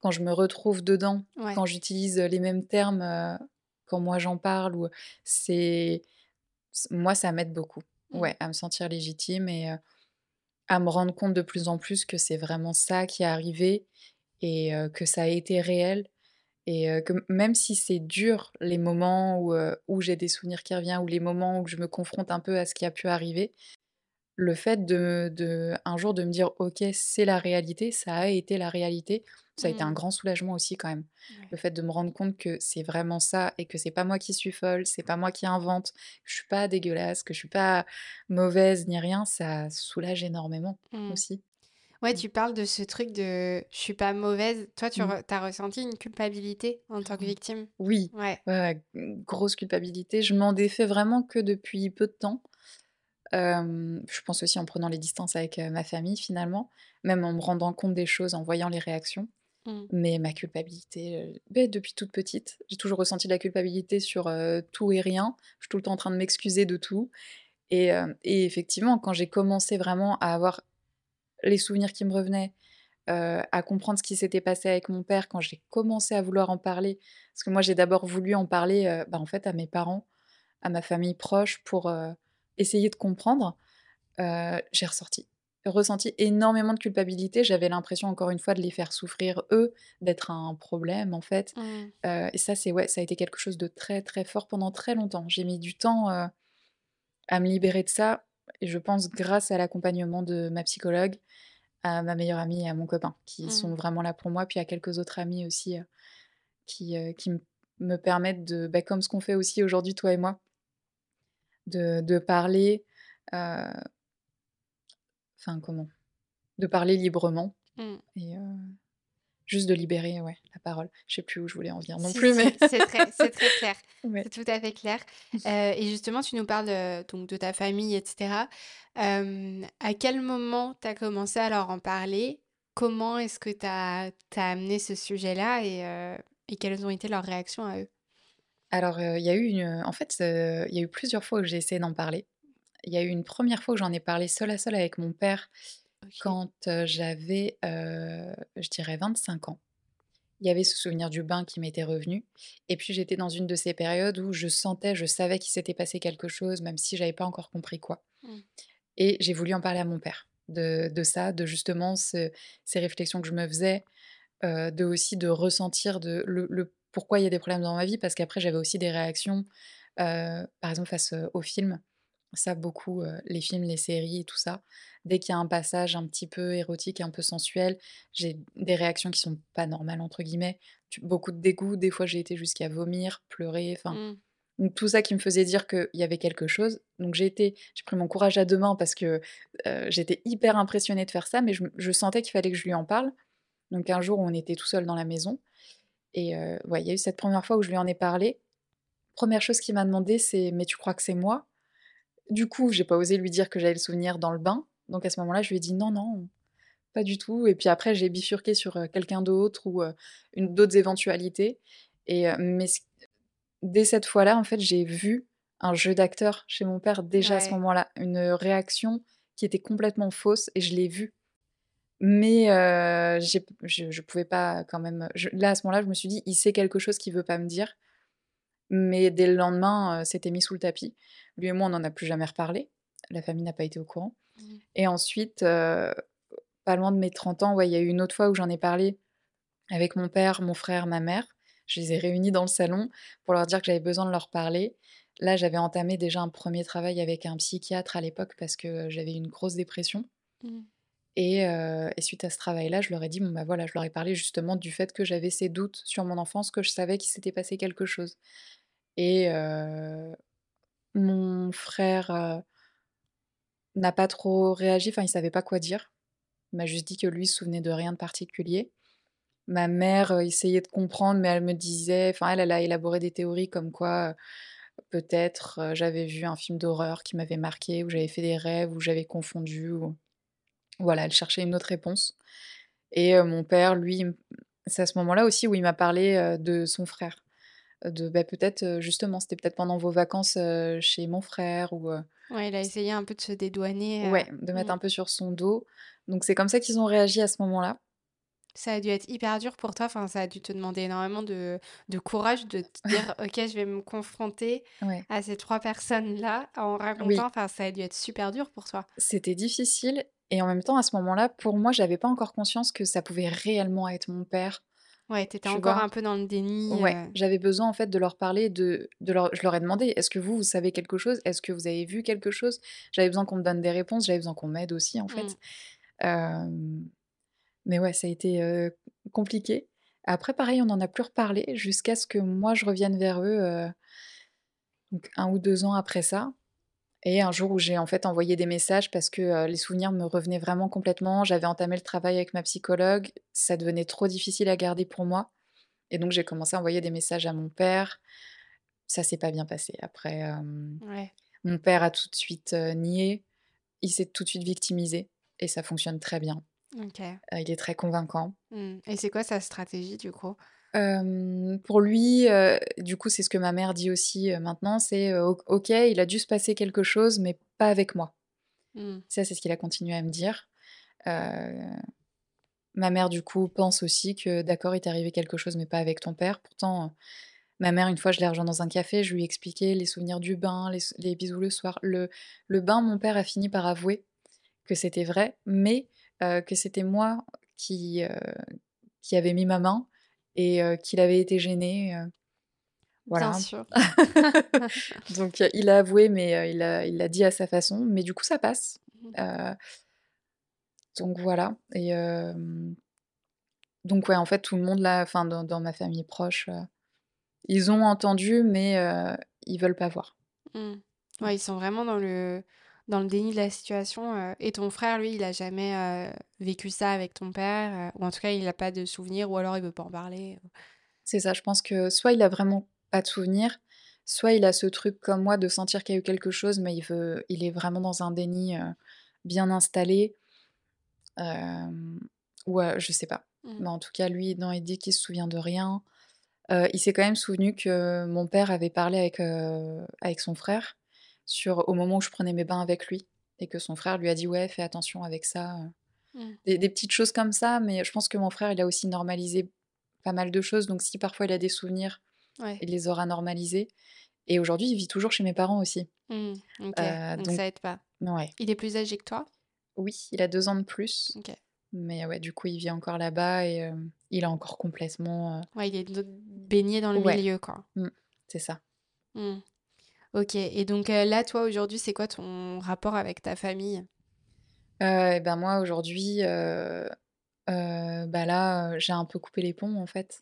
quand je me retrouve dedans, Ouais. quand j'utilise, les mêmes termes, quand moi j'en parle ou c'est moi ça m'aide beaucoup. Mmh. Ouais, à me sentir légitime et à me rendre compte de plus en plus que c'est vraiment ça qui est arrivé et heu, que ça a été réel et heu, que même si c'est dur les moments où, heu, où j'ai des souvenirs qui revient ou les moments où je me confronte un peu à ce qui a pu arriver, le fait de de un jour de me dire: «OK, c'est la réalité, ça a été la réalité», ça a été un Mmh. grand soulagement aussi quand même. Le fait de me rendre compte que c'est vraiment ça et que c'est pas moi qui suis folle, c'est pas moi qui invente, que je suis pas dégueulasse, que je suis pas mauvaise ni rien, ça soulage énormément Mmh. aussi. Ouais, Mmh. tu parles de ce truc de: «Je suis pas mauvaise». Toi, tu re as ressenti une culpabilité en tant que victime? Oui, Ouais. grosse culpabilité. Je m'en défais vraiment que depuis peu de temps. Je pense aussi en prenant les distances avec, ma famille finalement, même en me rendant compte des choses, en voyant les réactions. Mmh. Mais ma culpabilité, beh, depuis toute petite, j'ai toujours ressenti de la culpabilité sur, tout et rien. Je suis tout le temps en train de m'excuser de tout et effectivement, quand j'ai commencé vraiment à avoir les souvenirs qui me revenaient, à comprendre ce qui s'était passé avec mon père, quand j'ai commencé à vouloir en parler, parce que moi j'ai d'abord voulu en parler, bah, en fait à mes parents, à ma famille proche pour, essayer de comprendre, heu, j'ai ressorti ressenti énormément de culpabilité. J'avais l'impression encore une fois de les faire souffrir eux, d'être un problème en fait, Mmh. heu et ça c'est ouais, ça a été quelque chose de très, très fort pendant très longtemps. J'ai mis du temps, heu, à me libérer de ça et je pense grâce à l'accompagnement de ma psychologue, à ma meilleure amie et à mon copain qui Mmh. sont vraiment là pour moi, puis à quelques autres amis aussi, qui, qui me permettent de, bah, comme ce qu'on fait aussi aujourd'hui toi et moi de de parler, heu enfin comment? De parler librement Mmh. et heu, juste de libérer, ouais, la parole. Je sais plus où je voulais en venir non Si, plus, mais c'est très clair. ouais. C'est tout à fait clair. Heu et justement, tu nous parles, donc de ta famille et cetera. Hem, à quel moment tu as commencé à leur en parler? Comment est-ce que tu as amené ce sujet-là et quelles ont été leurs réactions à eux? Alors, il y a eu une, en fait, il y a eu plusieurs fois où j'ai essayé d'en parler. Il y a eu une première fois où j'en ai parlé seule à seule avec mon père quand, j'avais, je dirais 25 ans. Il y avait ce souvenir du bain qui m'était revenu et puis j'étais dans une de ces périodes où je sentais, je savais qu'il s'était passé quelque chose, même si j'avais pas encore compris quoi Mmh. et j'ai voulu en parler à mon père de de ça, de justement ce ces réflexions que je me faisais, de aussi de ressentir de le le pourquoi il y a des problèmes dans ma vie, parce qu'après j'avais aussi des réactions, heu, par exemple face, aux films. Ça beaucoup, les films, les séries et tout ça. Dès qu'il y a un passage un petit peu érotique et un peu sensuel, j'ai des réactions qui sont «pas normales» entre guillemets. Beaucoup de dégoût, des fois j'ai été jusqu'à vomir, pleurer, enfin Mmh. donc tout ça qui me faisait dire qu'il y avait quelque chose. Donc j'ai été j'ai pris mon courage à 2 mains parce que, j'étais hyper impressionnée de faire ça, mais je je sentais qu'il fallait que je lui en parle. Donc un jour, on était tout seul dans la maison et ouais, il y a eu cette première fois où je lui en ai parlé. Première chose qu'il m'a demandé, c'est: «Mais tu crois que c'est moi?» du coup, j'ai pas osé lui dire que j'avais le souvenir dans le bain. Donc à ce moment-là, je lui ai dit: «Non, non, pas du tout» et puis après j'ai bifurqué sur, quelqu'un d'autre ou, une d'autres éventualités et mais dès cette fois-là, en fait, j'ai vu un jeu d'acteur chez mon père déjà à ce moment-là, une, réaction qui était complètement fausse et je l'ai vu. Mais p je je pouvais pas quand même, je là, à ce moment-là, je me suis dit: «Il sait quelque chose qu'il veut pas me dire». Mais dès le lendemain, heu, c'était mis sous le tapis. Lui et moi, on n'en a plus jamais reparlé. La famille n'a pas été au courant Mmh. et ensuite, heu, pas loin de mes 30 ans, ouais, il y a eu une autre fois où j'en ai parlé avec mon père, mon frère, ma mère. Je les ai réunis dans le salon pour leur dire que j'avais besoin de leur parler. Là, j'avais entamé déjà un 1er travail avec un psychiatre à l'époque parce que j'avais une grosse dépression Mmh. Et heu et suite à ce travail-là, je leur ai dit, bon, bah, voilà, je leur ai parlé justement du fait que j'avais ces doutes sur mon enfance, que je savais qu'il s'était passé quelque chose et heu, mon frère, heu n'a pas trop réagi, enfin, il savait pas quoi dire. Il m'a juste dit que lui, il se souvenait de rien de particulier. Ma mère, essayait de comprendre, mais elle me disait enfin, elle, a élaboré des théories comme quoi, peut-être, j'avais vu un film d'horreur qui m'avait marquée ou j'avais fait des rêves ou j'avais confondu ou voilà, elle cherchait une autre réponse et mon père, lui, c'est à ce moment-là aussi où il m'a parlé, de son frère, de, bah, peut-être, justement, c'était peut-être pendant vos vacances, chez mon frère ou Ouais, il a essayé un peu de se dédouaner, ouais, de mettre mmh. un peu sur son dos. Donc c'est comme ça qu'ils ont réagi à ce moment-là. Ça a dû être hyper dur pour toi, enfin, ça a dû te demander énormément de de courage de te dire: «OK, je vais me confronter Ouais. à ces 3 personnes-là en racontant», Oui. enfin, ça a dû être super dur pour toi. C'était difficile et en même temps, à ce moment-là, pour moi, j'avais pas encore conscience que ça pouvait réellement être mon père, Ouais, tu étais tu encore vois? un peu dans le déni, Ouais, heu j'avais besoin, en fait, de leur parler, de de leur je leur ai demandé: «Est-ce que vous, vous savez quelque chose? Est-ce que vous avez vu quelque chose?» j'avais besoin qu'on me donne des réponses, j'avais besoin qu'on m'aide aussi, en Mmh. fait. Hem, mais ouais, ça a été, compliqué. Après, pareil, on n'en a plus reparlé jusqu'à ce que moi, je revienne vers eux, donc 1 ou 2 ans après ça et un jour où j'ai, en fait, envoyé des messages parce que, heu, les souvenirs me revenaient vraiment complètement. J'avais entamé le travail avec ma psychologue, ça devenait trop difficile à garder pour moi et donc j'ai commencé à envoyer des messages à mon père. Ça s'est pas bien passé. Après, Ouais. mon père a tout de suite, heu, nié. Il s'est tout de suite victimisé et ça fonctionne très bien. Il est très convaincant. Mmh et c'est quoi sa stratégie, du coup? Pour lui, du coup, c'est ce que ma mère dit aussi, maintenant, c'est, heu: «O OK, il a dû se passer quelque chose, mais pas avec moi». Mmh. Ça, c'est ce qu'il a continué à me dire. Ma mère, du coup, pense aussi que: «D'accord, il t'est arrivé quelque chose, mais pas avec ton père». Pourtant, ma mère, une fois, je l'ai rejoint dans un café, je lui ai expliqué les souvenirs du bain, les bisous le soir. Le le bain, mon père a fini par avouer que c'était vrai, mais que c'était moi qui, qui avait mis ma main et heu, qu'il avait été gêné, Bien voilà. sûr. Donc heu, il a avoué, mais il l'a il l'a dit à sa façon, mais du coup, ça passe. Mmh. Donc voilà et donc ouais, en fait, tout le monde là, enfin, dans dans ma famille proche, ils ont entendu, mais ils veulent pas voir. Mmh. Ouais. Ouais, ils sont vraiment dans le dans le déni de la situation, heu et ton frère, lui, il a jamais, heu, vécu ça avec ton père, heu, ou en tout cas, il a pas de souvenir ou alors il veut pas en parler? C'est ça, je pense que soit il a vraiment pas de souvenir, soit il a ce truc comme moi de sentir qu'il y a eu quelque chose, mais il veut il est vraiment dans un déni, bien installé. Ou je sais pas. Mmh. Mais en tout cas, lui, non, il dit qu'il se souvient de rien. Il s'est quand même souvenu que mon père avait parlé avec, avec son frère sur au moment où je prenais mes bains avec lui et que son frère lui a dit: «Ouais, fais attention avec ça», heu, Mmh. des des petites choses comme ça, mais je pense que mon frère, il a aussi normalisé pas mal de choses, donc si parfois il a des souvenirs, Ouais. il les aura normalisés et aujourd'hui, il vit toujours chez mes parents aussi. Mmh. Heu, donc donc ça aide pas. ouais. Il est plus âgé que toi? Oui, il a 2 ans de plus, mais ouais, du coup, il vit encore là-bas et hem, il a encore complètement, Ouais, il est baigné dans le Ouais. milieu, quoi. Mmh. C'est ça. OK et donc heu, là, toi, aujourd'hui, c'est quoi ton rapport avec ta famille? Heu et ben, moi, aujourd'hui, bah, là, j'ai un peu coupé les ponts, en fait.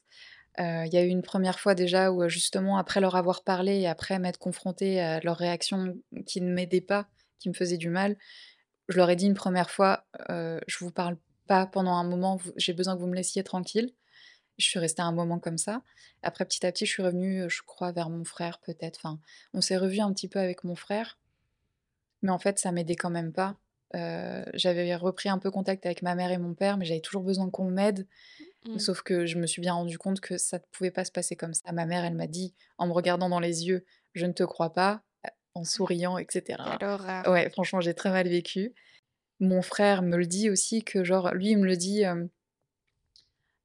Il y a eu une première fois déjà où, justement, après leur avoir parlé et après m'être confrontée à leurs réactions qui ne m'aidaient pas, qui me faisaient du mal, je leur ai dit une première fois: «Heu, je vous parle pas pendant un moment, j'ai besoin que vous me laissiez tranquille». Je suis restée un moment comme ça. Après, petit à petit, je suis revenue, je crois vers mon frère peut-être, enfin, on s'est revus un petit peu avec mon frère mais en fait, ça m'aidait quand même pas. Heu, j'avais repris un peu contact avec ma mère et mon père, mais j'avais toujours besoin qu'on m'aide. Mmh. Sauf que je me suis bien rendu compte que ça ne pouvait pas se passer comme ça. Ma mère, elle m'a dit, en me regardant dans les yeux: «Je ne te crois pas», en souriant et cetera. Quelle horreur. Ouais, franchement, j'ai très mal vécu. Mon frère me le dit aussi que genre lui, il me le dit,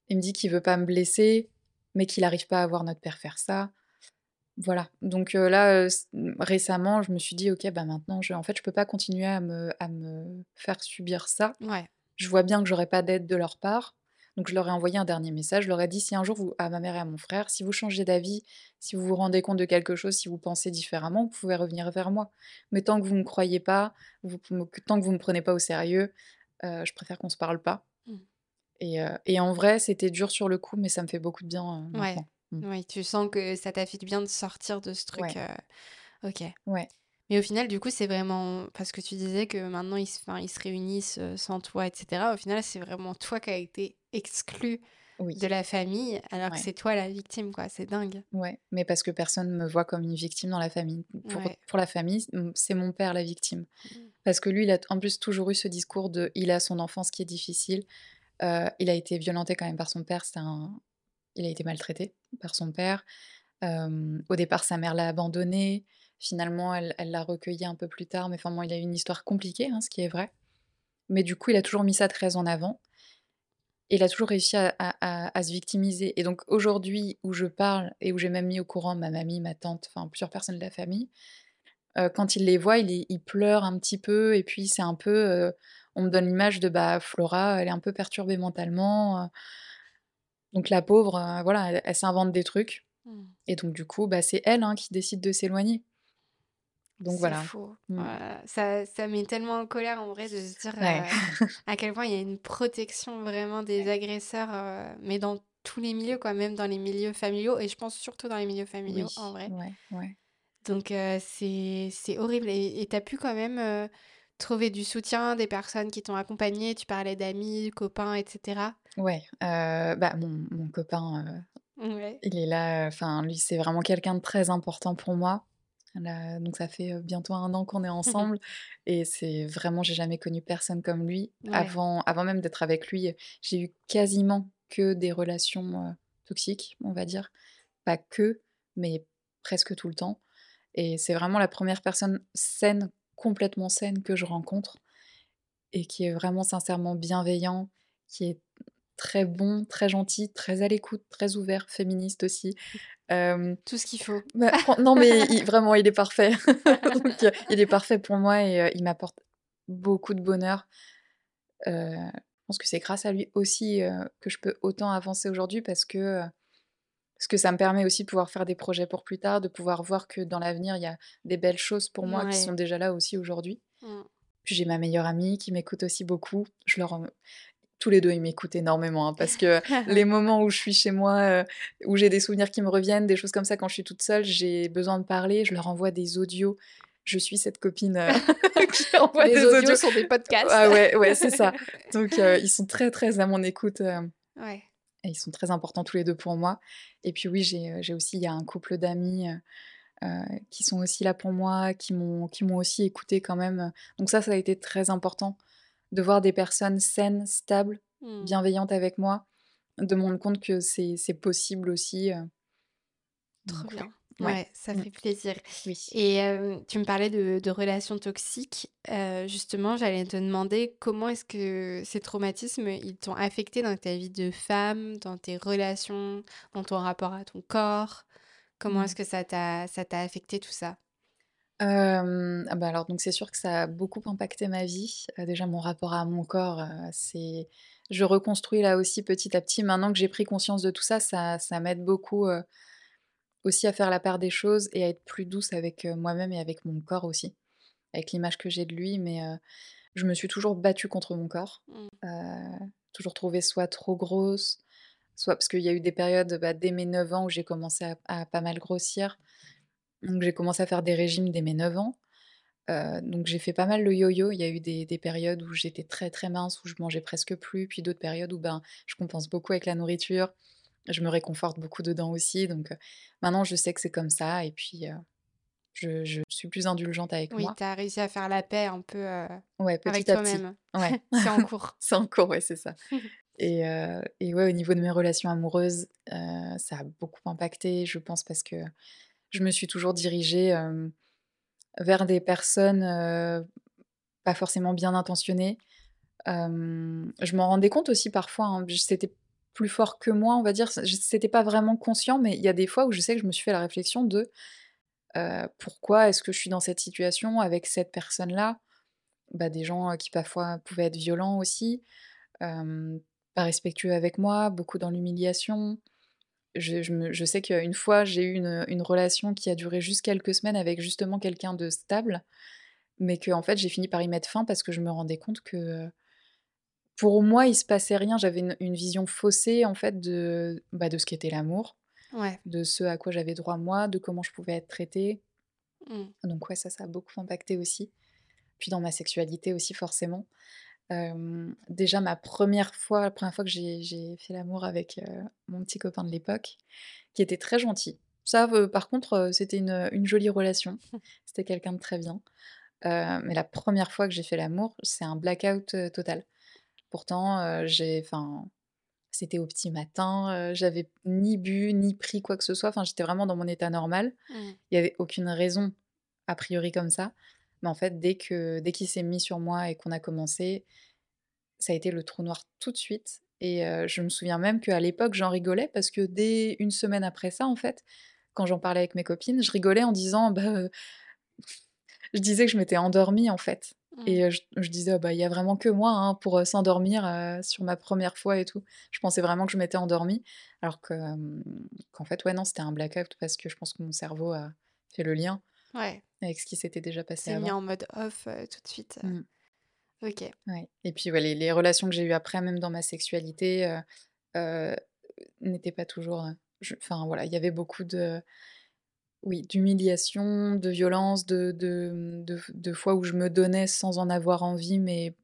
il me dit qu'il veut pas me blesser, mais qu'il arrive pas à voir notre père faire ça. Voilà, donc heu, là, mmh, récemment, je me suis dit: «OK, bah, maintenant je en fait, je peux pas continuer à me à me faire subir ça. Ouais. Je vois bien que j'aurai pas d'aide de leur part». Donc je leur ai envoyé un dernier message, je leur ai dit: «Si un jour vous» à ma mère et à mon frère: «Si vous changez d'avis, si vous vous rendez compte de quelque chose, si vous pensez différemment, vous pouvez revenir vers moi. Mais tant que vous me croyez pas, vous tant que vous me prenez pas au sérieux, heu, je préfère qu'on se parle pas». Mmh. Et en vrai, c'était dur sur le coup, mais ça me fait beaucoup de bien, heu, Ouais. Mmh. Oui, tu sens que ça t'a fait du bien de sortir de ce truc, Ouais. heu, OK. Ouais. Mais au final, du coup, c'est vraiment parce que tu disais que maintenant ils se enfin, ils se réunissent, heu, sans toi et cetera. Au final, c'est vraiment toi qui as été exclue Oui. de la famille, alors que c'est toi la victime, quoi. C'est dingue. Ouais, mais parce que personne me voit comme une victime dans la famille. Pour Ouais. pour la famille, c'est mon père la victime. Mmh. Parce que lui, il a en plus toujours eu ce discours de il a son enfance qui est difficile. Heu, il a été violenté quand même par son père, c'est un il a été maltraité par son père. Au départ, sa mère l'a abandonné. Finalement, elle l'a recueilli un peu plus tard, mais enfin il a eu une histoire compliquée, hein, ce qui est vrai. Mais du coup, il a toujours mis ça très en avant. Et il a toujours réussi à se victimiser et donc aujourd'hui, où je parle et où j'ai même mis au courant ma mamie, ma tante, enfin plusieurs personnes de la famille, heu, quand il les voit, il il pleure un petit peu et puis c'est un peu, heu, on me donne l'image de, bah, Flora, elle est un peu perturbée mentalement, heu donc la pauvre, heu, voilà, elle elle s'invente des trucs Mmh. et donc du coup, bah, c'est elle, hein, qui décide de s'éloigner. Donc voilà. Mmh. Voilà, ça ça met tellement en colère en vrai de se dire, Ouais. heu, à quel point il y a une protection vraiment des agresseurs, mais dans tous les milieux quoi, même dans les milieux familiaux et je pense surtout dans les milieux familiaux en vrai. ouais, ouais. Donc c'est horrible et tu as pu quand même, trouver du soutien, des personnes qui t'ont accompagnée? Tu parlais d'amis, copains et cetera? Ouais, heu, bah, mon mon copain, Ouais. il est là, enfin lui, c'est vraiment quelqu'un de très important pour moi. Là, donc ça fait, heu, bientôt 1 an qu'on est ensemble et c'est vraiment j'ai jamais connu personne comme lui. Ouais. Avant avant même d'être avec lui, j'ai eu quasiment que des relations, toxiques, on va dire. Pas que, mais presque tout le temps et c'est vraiment la 1re personne saine, complètement saine que je rencontre et qui est vraiment sincèrement bienveillant, qui est très bon, très gentil, très à l'écoute, très ouvert, féministe aussi. Tout ce qu'il faut. bah, non mais il vraiment, il est parfait. Donc heu, il est parfait pour moi et heu, il m'apporte beaucoup de bonheur. Heu, je pense que c'est grâce à lui aussi, que je peux autant avancer aujourd'hui parce que, parce que ça me permet aussi de pouvoir faire des projets pour plus tard, de pouvoir voir que dans l'avenir, il y a des belles choses pour moi qui sont déjà là aussi aujourd'hui. Mmh. Puis j'ai ma meilleure amie qui m'écoute aussi beaucoup. Je leur tous les 2, ils m'écoutent énormément, hein, parce que les moments où je suis chez moi, heu, où j'ai des souvenirs qui me reviennent, des choses comme ça quand je suis toute seule, j'ai besoin de parler, je leur envoie des audios. Je suis cette copine, heu, qui envoie Les des audios audios. sont des podcasts. Ah ouais, ouais, c'est ça. Donc heu, ils sont très, très à mon écoute, hem Ouais. Et ils sont très importants tous les 2 pour moi et puis oui, j'ai, j'ai aussi il y a un couple d'amis, heu heu, qui sont aussi là pour moi, qui m'ont aussi écoutée quand même. Donc ça, ça a été très important de voir des personnes saines, stables, Mmh. bienveillantes avec moi, de me rendre compte que c'est possible aussi, Trop donc bien. Ouais. Ça Mmh. fait plaisir Oui. et tu me parlais de de relations toxiques. Heu, justement, j'allais te demander comment est-ce que ces traumatismes, ils t'ont affectée dans ta vie de femme, dans tes relations, dans ton rapport à ton corps? Comment est-ce Mmh. que ça t'a ça t'a affecté tout ça? Ah bah, alors donc c'est sûr que ça a beaucoup impacté ma vie. Déjà mon rapport à mon corps, c'est je reconstruis là aussi petit à petit. Maintenant que j'ai pris conscience de tout ça, ça, ça m'aide beaucoup euh, aussi à faire la part des choses et à être plus douce avec moi-même et avec mon corps aussi, avec l'image que j'ai de lui. Mais euh, je me suis toujours battue contre mon corps, Mmh. toujours trouvé soit trop grosse, soit parce qu'il y a eu des périodes bah, dès mes 9 ans où j'ai commencé à, à pas mal grossir. Donc j'ai commencé à faire des régimes dès mes 9 ans. Donc j'ai fait pas mal le yo-yo. Il y a eu des des périodes où j'étais très, très mince, où je mangeais presque plus, puis d'autres périodes où, ben, je compense beaucoup avec la nourriture. Je me réconforte beaucoup dedans aussi, donc maintenant je sais que c'est comme ça et puis, je je suis plus indulgente avec Oui, moi. tu as réussi à faire la paix un peu, Ouais, avec petit à petit. toi-même. Ouais, C'est en cours. c'est en cours, ouais, c'est ça et et ouais, au niveau de mes relations amoureuses, ça a beaucoup impacté, je pense parce que je me suis toujours dirigée, vers des personnes, pas forcément bien intentionnées. Je m'en rendais compte aussi parfois, hein, c'était plus fort que moi, on va dire. C'était pas vraiment conscient, mais il y a des fois où je sais que je me suis fait la réflexion de, heu: «Pourquoi est-ce que je suis dans cette situation avec cette personne-là?» bah, des gens, heu, qui parfois pouvaient être violents aussi, pas respectueux avec moi, beaucoup dans l'humiliation. Je sais qu'une fois, j'ai eu une, relation qui a duré juste quelques semaines avec justement quelqu'un de stable, mais qu'en fait, j'ai fini par y mettre fin parce que je me rendais compte que, pour moi, il se passait rien. J'avais une une vision faussée, en fait, de, bah, de ce qu'était l'amour, Ouais. de ce à quoi j'avais droit moi, de comment je pouvais être traitée. Mmh. Donc ouais, ça, ça a beaucoup impacté aussi. Puis dans ma sexualité aussi forcément. Déjà ma première fois, la première fois que j'ai fait l'amour avec, heu, mon petit copain de l'époque, qui était très gentil. Ça, heu, par contre, heu, c'était une, une jolie relation. C'était quelqu'un de très bien. Mais la première fois que j'ai fait l'amour, c'est un blackout, total. Pourtant, heu, j'ai enfin, c'était au petit matin, heu, j'avais ni bu, ni pris quoi que ce soit, enfin, j'étais vraiment dans mon état normal. Mmh. Il y avait aucune raison, a priori comme ça, mais en fait, dès que dès qu'il s'est mis sur moi et qu'on a commencé, ça a été le trou noir tout de suite et heu, je me souviens même qu'à l'époque, j'en rigolais parce que dès une semaine après ça, en fait, quand j'en parlais avec mes copines, je rigolais en disant: «Bah, heu» je disais que je m'étais endormie, en fait. Et heu, je je disais: «Ah bah, il y a vraiment que moi, hein, pour, s'endormir, sur ma première fois et tout». Je pensais vraiment que je m'étais endormie alors que, qu'en fait, ouais, non, c'était un blackout parce que je pense que mon cerveau a fait le lien Ouais. avec ce qui s'était déjà passé C'est mis avant. en mode off, tout de suite. Mmh. OK. Ouais et puis, ouais, les les relations que j'ai eues après, même dans ma sexualité, heu, n'étaient pas toujours, enfin, voilà, il y avait beaucoup de oui, d'humiliation, de violence, de de, de de fois où je me donnais sans en avoir envie, mais de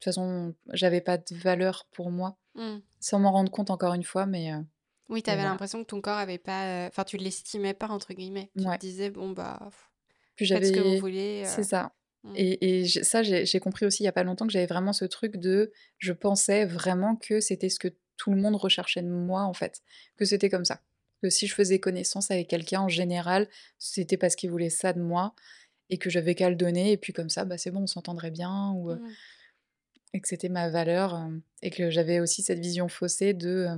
toute façon, j'avais pas de valeur pour moi, Mmh. sans m'en rendre compte encore une fois, mais heu, Oui, tu avais voilà. l'impression que ton corps avait pas, enfin, tu «l'estimais pas» entre guillemets. Tu te disais: «Bon, bah, Puis faites ce que vous voulez», c'est heu. ça Mmh. et et ça, j'ai j'ai compris aussi il y a pas longtemps que j'avais vraiment ce truc de je pensais vraiment que c'était ce que tout le monde recherchait de moi, en fait, que c'était comme ça. Que si je faisais connaissance avec quelqu'un, en général, c'était parce qu'il voulait ça de moi et que j'avais qu'à le donner et puis comme ça, bah, c'est bon, on s'entendrait bien ou Mmh. et que c'était ma valeur, et que j'avais aussi cette vision faussée de,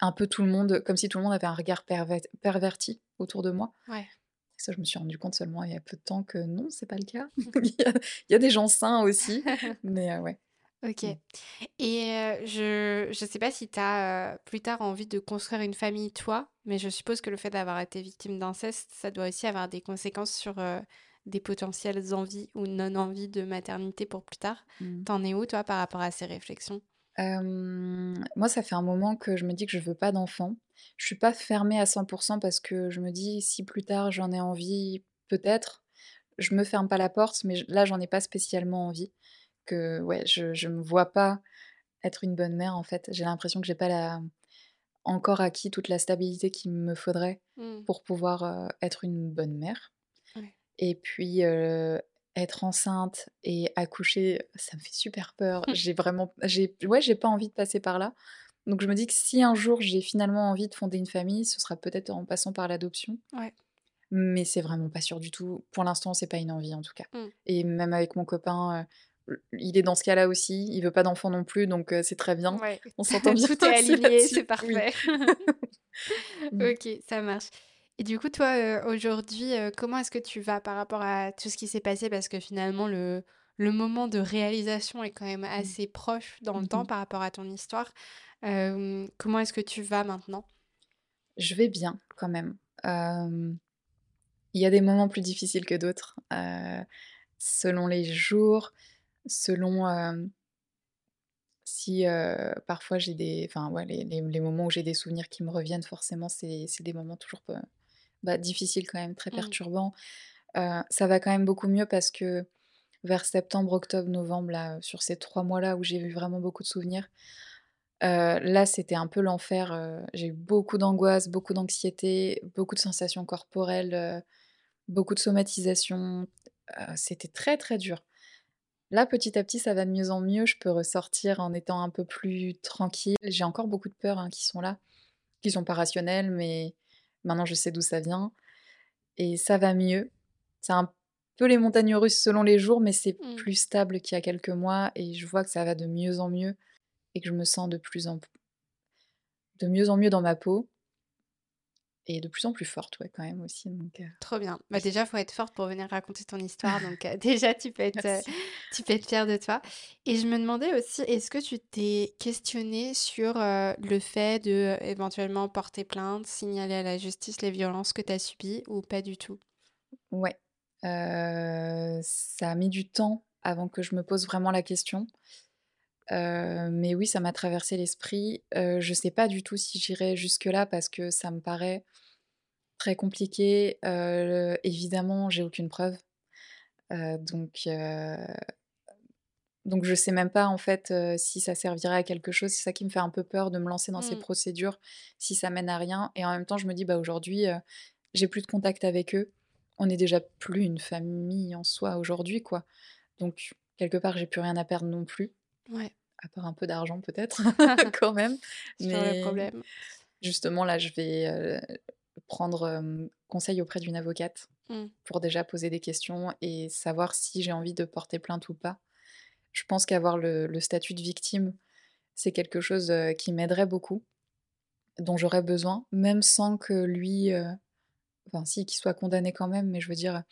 un peu tout le monde comme si tout le monde avait un regard perverti autour de moi. Ouais. Ça, je me suis rendu compte seulement il y a peu de temps que non, c'est pas le cas. Il y a il y a des gens sains aussi, mais ouais. OK Mmh. et heu, je je sais pas si tu as, plus tard envie de construire une famille toi, mais je suppose que le fait d'avoir été victime d'inceste, ça doit aussi avoir des conséquences sur, des potentielles envies ou non-envies de maternité pour plus tard. Mmh. Tu en es où toi par rapport à ces réflexions? Moi, ça fait un moment que je me dis que je veux pas d'enfant. Je suis pas fermée à 100% parce que je me dis: «Si plus tard j'en ai envie, peut-être». Je me ferme pas la porte, mais là, j'en ai pas spécialement envie. Que ouais, je je me vois pas être une bonne mère, en fait. J'ai l'impression que j'ai pas la encore acquis toute la stabilité qu'il me faudrait Mmh. pour pouvoir, être une bonne mère Ouais. et puis, être enceinte et accoucher, ça me fait super peur. J'ai vraiment j'ai ouais, j'ai pas envie de passer par là. Donc je me dis que si un jour j'ai finalement envie de fonder une famille, ce sera peut-être en passant par l'adoption. Ouais. Mais c'est vraiment pas sûr du tout. Pour l'instant, c'est pas une envie en tout cas Mmh. et même avec mon copain, il est dans ce cas-là aussi. Il veut pas d'enfant non plus, donc c'est très bien. Ouais, On s'entend bien tout est aligné, c'est. Oui. parfait. Mmh. OK, ça marche et du coup, toi, aujourd'hui, comment est-ce que tu vas par rapport à tout ce qui s'est passé? Parce que finalement le le moment de réalisation est quand même Mmh. assez proche dans le Mmh temps mh. par rapport à ton histoire. Comment est-ce que tu vas maintenant? Je vais bien quand même. Il y a des moments plus difficiles que d'autres, selon les jours, selon, si, parfois j'ai des enfin, ouais, les les les moments où j'ai des souvenirs qui me reviennent forcément, c'est des moments toujours bah, difficiles quand même, très Mmh. perturbants. Ça va quand même beaucoup mieux parce que vers septembre, octobre, novembre, là, sur ces 3 mois-là où j'ai eu vraiment beaucoup de souvenirs, là, c'était un peu l'enfer, j'ai eu beaucoup d'angoisse, beaucoup d'anxiété, beaucoup de sensations corporelles, beaucoup de somatisation, c'était très, très dur. Là, petit à petit, ça va de mieux en mieux, je peux ressortir en étant un peu plus tranquille. J'ai encore beaucoup de peurs, hein, qui sont là, qui sont pas rationnelles, mais maintenant je sais d'où ça vient et ça va mieux. C'est un peu les montagnes russes selon les jours, mais c'est Mmh. plus stable qu'il y a quelques mois et je vois que ça va de mieux en mieux et que je me sens de plus en de mieux en mieux dans ma peau et de plus en plus forte, ouais, quand même aussi, donc heu, Trop bien. Bah, déjà, faut être forte pour venir raconter ton histoire, donc heu, déjà tu peux être, Merci. tu peux être fière de toi et je me demandais aussi, est-ce que tu t'es questionnée sur, le fait de, éventuellement porter plainte, signaler à la justice les violences que tu as subies ou pas du tout? Ouais, ça a mis du temps avant que je me pose vraiment la question. Mais oui, ça m'a traversé l'esprit. Je sais pas du tout si j'irai jusque-là parce que ça me paraît très compliqué. Heu, évidemment, j'ai aucune preuve. Donc donc je sais même pas en fait, si ça servirait à quelque chose. C'est ça qui me fait un peu peur de me lancer dans ces Mmh. procédures, si ça mène à rien et en même temps je me dis: «Bah, aujourd'hui, j'ai plus de contact avec eux». On est déjà plus une famille en soi aujourd'hui, quoi. Donc quelque part, j'ai plus rien à perdre non plus, Ouais. à part un peu d'argent peut-être quand même. Le problème. justement là, je vais, heu, prendre, conseil auprès d'une avocate Mmh. pour déjà poser des questions et savoir si j'ai envie de porter plainte ou pas. Je pense qu'avoir le le statut de victime, c'est quelque chose, qui m'aiderait beaucoup, dont j'aurais besoin, même sans que lui, enfin si, qu'il soit condamné quand même, mais je veux dire,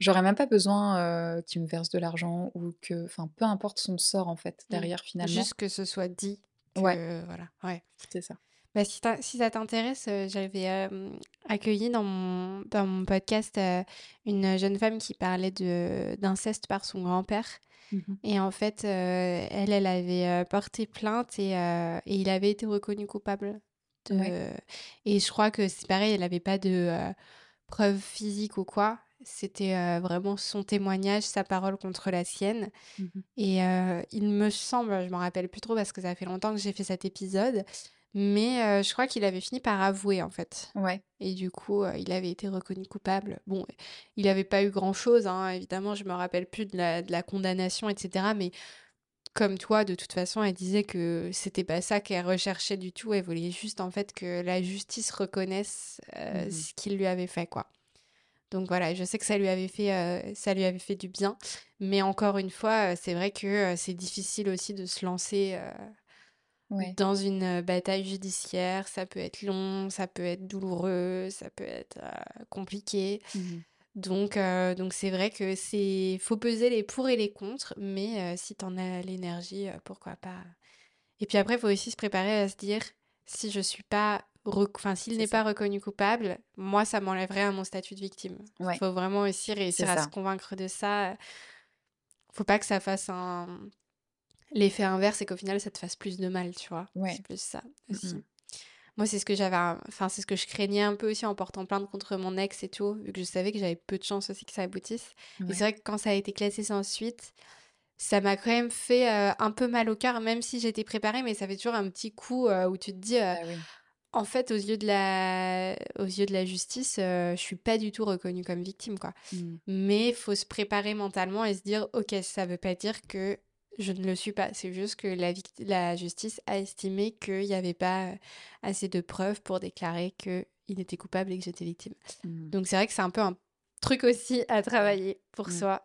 j'aurais même pas besoin, qu'il me verse de l'argent ou que enfin, peu importe son sort en fait, Mmh. derrière finalement. Juste que ce soit dit Ouais, que voilà, ouais. c'est ça. Bah, si ça t'intéresse, j'avais, accueilli dans mon dans mon podcast, une jeune femme qui parlait d'inceste par son grand-père Mmh mh. et en fait, elle, elle avait, porté plainte et et il avait été reconnu coupable Ouais. et je crois que c'est pareil, elle avait pas de, preuves physiques ou quoi. C'était, vraiment son témoignage, sa parole contre la sienne Mmh mh. et il me semble, je m'en rappelle plus trop parce que ça fait longtemps que j'ai fait cet épisode, mais je crois qu'il avait fini par avouer, en fait Ouais. et du coup, il avait été reconnu coupable. Bon, il avait pas eu grand-chose, hein, évidemment, je me rappelle plus de la de la condamnation et cetera, mais comme toi, de toute façon, elle disait que c'était pas ça qu'elle recherchait du tout. Elle voulait juste, en fait, que la justice reconnaisse, Mmh ce qu'il lui avait fait, quoi. Donc voilà, je sais que ça lui avait fait, heu, ça lui avait fait du bien, mais encore une fois, heu, c'est vrai que, heu, c'est difficile aussi de se lancer, Ouais. dans une, bataille judiciaire. Ça peut être long, ça peut être douloureux, ça peut être, compliqué. Mmh mh. Donc donc c'est vrai que c'est faut peser les pour et les contre, mais si tu en as l'énergie, pourquoi pas. Et puis après, il faut aussi se préparer à se dire: «Si je suis pas enfin, s'il n'est pas reconnu coupable, moi, ça m'enlèverait à mon statut de victime». Ouais, Faut vraiment aussi réussir à se convaincre de ça, faut pas que ça fasse un l'effet inverse et qu'au final, ça te fasse plus de mal, tu vois? C'est Ouais. plus ça mh. aussi. Moi, c'est ce que j'avais enfin, c'est ce que je craignais un peu aussi en portant plainte contre mon ex et tout, vu que je savais que j'avais peu de chance aussi que ça aboutisse. Et c'est Ouais. vrai que quand ça a été classé sans suite, ça m'a quand même fait, heu, un peu mal au cœur, même si j'étais préparée, mais ça fait toujours un petit coup, heu, où tu te dis, heu: Bah oui. «En fait, aux yeux de la aux yeux de la justice, heu, je suis pas du tout reconnue comme victime, quoi». Mmh. Mais faut se préparer mentalement et se dire: «OK, ça veut pas dire que je ne le suis pas. C'est juste que la vict la justice a estimé qu'il y avait pas, heu, assez de preuves pour déclarer qu'il était coupable et que j'étais victime». Mmh. Donc c'est vrai que c'est un peu un truc aussi à travailler pour Mmh. soi.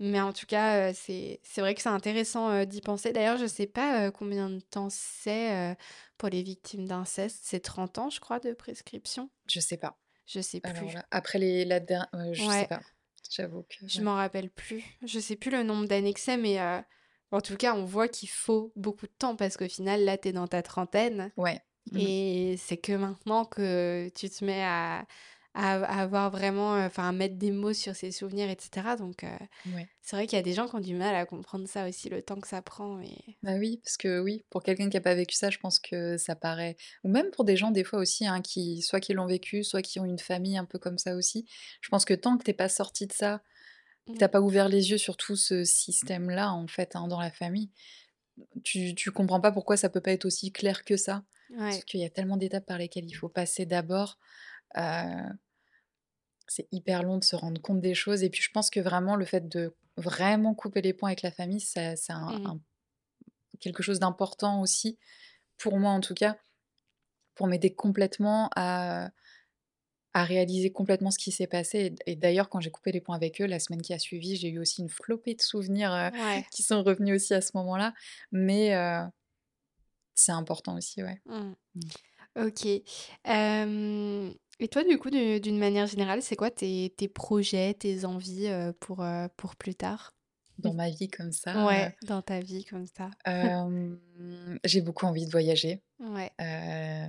Mais en tout cas, heu, c'est c'est vrai que c'est intéressant, heu, d'y penser. D'ailleurs, je sais pas, heu, combien de temps c'est, pour les victimes d'inceste. C'est 30 ans, je crois, de prescription? Je sais pas. Je sais Alors plus. là, après les la der heu, je sais Ouais. pas. J'avoue que Je ouais. m'en rappelle plus. Je sais plus le nombre d'années que c'est, mais en tout cas, on voit qu'il faut beaucoup de temps parce qu'au final, là, tu es dans ta trentaine Ouais. Mmh. et c'est que maintenant que tu te mets à à à avoir vraiment, heu, enfin, à mettre des mots sur ces souvenirs et cetera donc Ouais. c'est vrai qu'il y a des gens qui ont du mal à comprendre ça aussi, le temps que ça prend et Bah oui, parce que oui, pour quelqu'un qui a pas vécu ça, je pense que ça paraît ou même pour des gens des fois aussi, hein, qui soit qui l'ont vécu, soit qui ont une famille un peu comme ça aussi. Je pense que tant que tu es pas sorti de ça, que tu mmh, as pas ouvert les yeux sur tout ce système-là, en fait, hein, dans la famille, tu tu comprends pas pourquoi ça peut pas être aussi clair que ça. Parce qu'il y a tellement d'étapes par lesquelles il faut passer d'abord, heu, c'est hyper long de se rendre compte des choses et puis je pense que vraiment le fait de vraiment couper les ponts avec la famille, c'est un mmh, un quelque chose d'important aussi, pour moi en tout cas, pour m'aider complètement à à réaliser complètement ce qui s'est passé et et d'ailleurs quand j'ai coupé les ponts avec eux, la semaine qui a suivi, j'ai eu aussi une flopée de souvenirs, ouais, qui sont revenus aussi à ce moment-là, mais heu, c'est important aussi, ouais. mmh. Mmh. OK. Hem et toi, du coup, du d'une manière générale, c'est quoi tes tes projets, tes envies, heu, pour, heu, pour plus tard? Dans ma vie comme ça, heu, Ouais, dans ta vie comme ça. hem, j'ai beaucoup envie de voyager, Ouais. heu,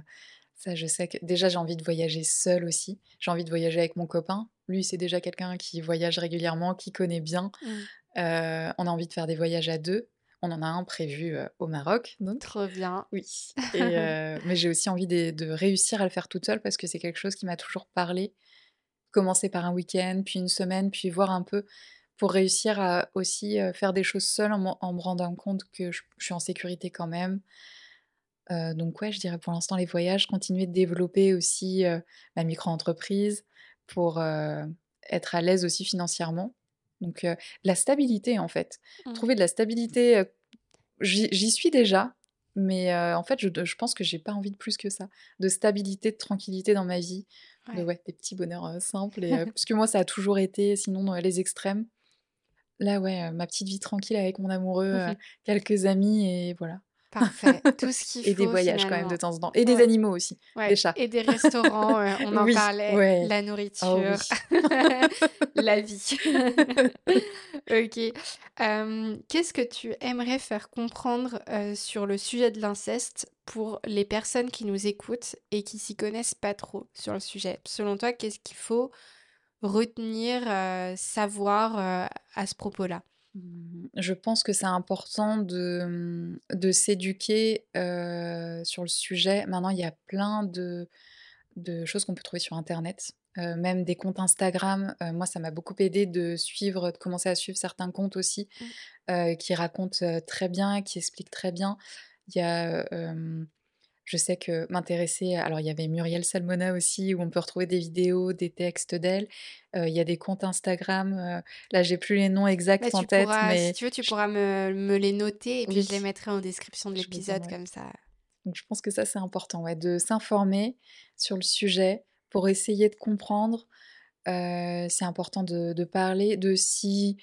ça je sais que déjà j'ai envie de voyager seule aussi. J'ai envie de voyager avec mon copain. Lui, c'est déjà quelqu'un qui voyage régulièrement, qui connaît bien. Mmh. Heu, on a envie de faire des voyages à 2. On en a un prévu, heu, au Maroc donc. Trop bien. Oui et heu, mais j'ai aussi envie de réussir à le faire toute seule parce que c'est quelque chose qui m'a toujours parlé. Commencer par un week-end, puis une semaine, puis voir un peu pour réussir à aussi, heu, faire des choses seule en me rendant compte que je je suis en sécurité quand même. Donc ouais, je dirais pour l'instant les voyages, continuer de développer aussi, ma micro-entreprise pour, être à l'aise aussi financièrement. Donc la stabilité en fait. Mmh. Trouver de la stabilité, j'y suis déjà, mais en fait je pense que j'ai pas envie de plus que ça. De stabilité, de tranquillité dans ma vie, de Ouais. des petits bonheurs, heu, simples et parce que moi ça a toujours été sinon dans les extrêmes. Là ouais, ma petite vie tranquille avec mon amoureux, heu, quelques amis et voilà. Parfait. Tout ce qu'il Et des faut voyages quand même de temps en temps et des animaux aussi, des Ouais chats. et des restaurants, heu, on en Oui, parlait, ouais. la Oh nourriture, oui. la vie. OK. Qu'est-ce que tu aimerais faire comprendre, heu, sur le sujet de l'inceste pour les personnes qui nous écoutent et qui s'y connaissent pas trop sur le sujet? Selon toi, qu'est-ce qu'il faut retenir, heu, savoir, à ce propos-là? Mmh, je pense que c'est important de, mmh, de s'éduquer, sur le sujet. Maintenant, il y a plein de de choses qu'on peut trouver sur internet, même des comptes Instagram. Moi, ça m'a beaucoup aidé de suivre de commencer à suivre certains comptes aussi, Mmh. qui racontent, très bien, qui expliquent très bien. Il y a, Je sais que m'intéresser alors il y avait Muriel Salmona aussi où on peut retrouver des vidéos, des textes d'elle. Il y a des comptes Instagram, heu, là j'ai plus les noms Bah, exacts en tête, pourras si mais tu veux, tu pourras me me les noter et puis je les mettrai en description de l'épisode comme ça. Donc je pense que ça c'est important, ouais, de s'informer sur le sujet pour essayer de comprendre. C'est important de de parler, de si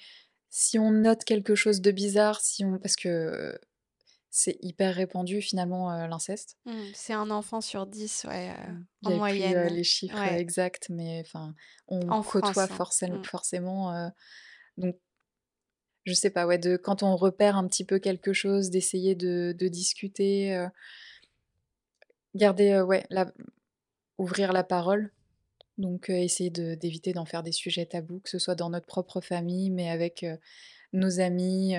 si on note quelque chose de bizarre, si on parce que, c'est hyper répandu finalement, heu, l'inceste. Mmh, c'est un enfant sur 10, ouais, heu, Mmh. en J'avais plus, moyenne. les chiffres, Ouais, exacts, mais enfin, on en côtoie France, hein. Mmh. forcément, heu, donc je sais pas, ouais, de quand on repère un petit peu quelque chose, d'essayer de de discuter, garder, ouais, la ouvrir la parole, donc essayer de d'éviter d'en faire des sujets tabous, que ce soit dans notre propre famille, mais avec, nos amis,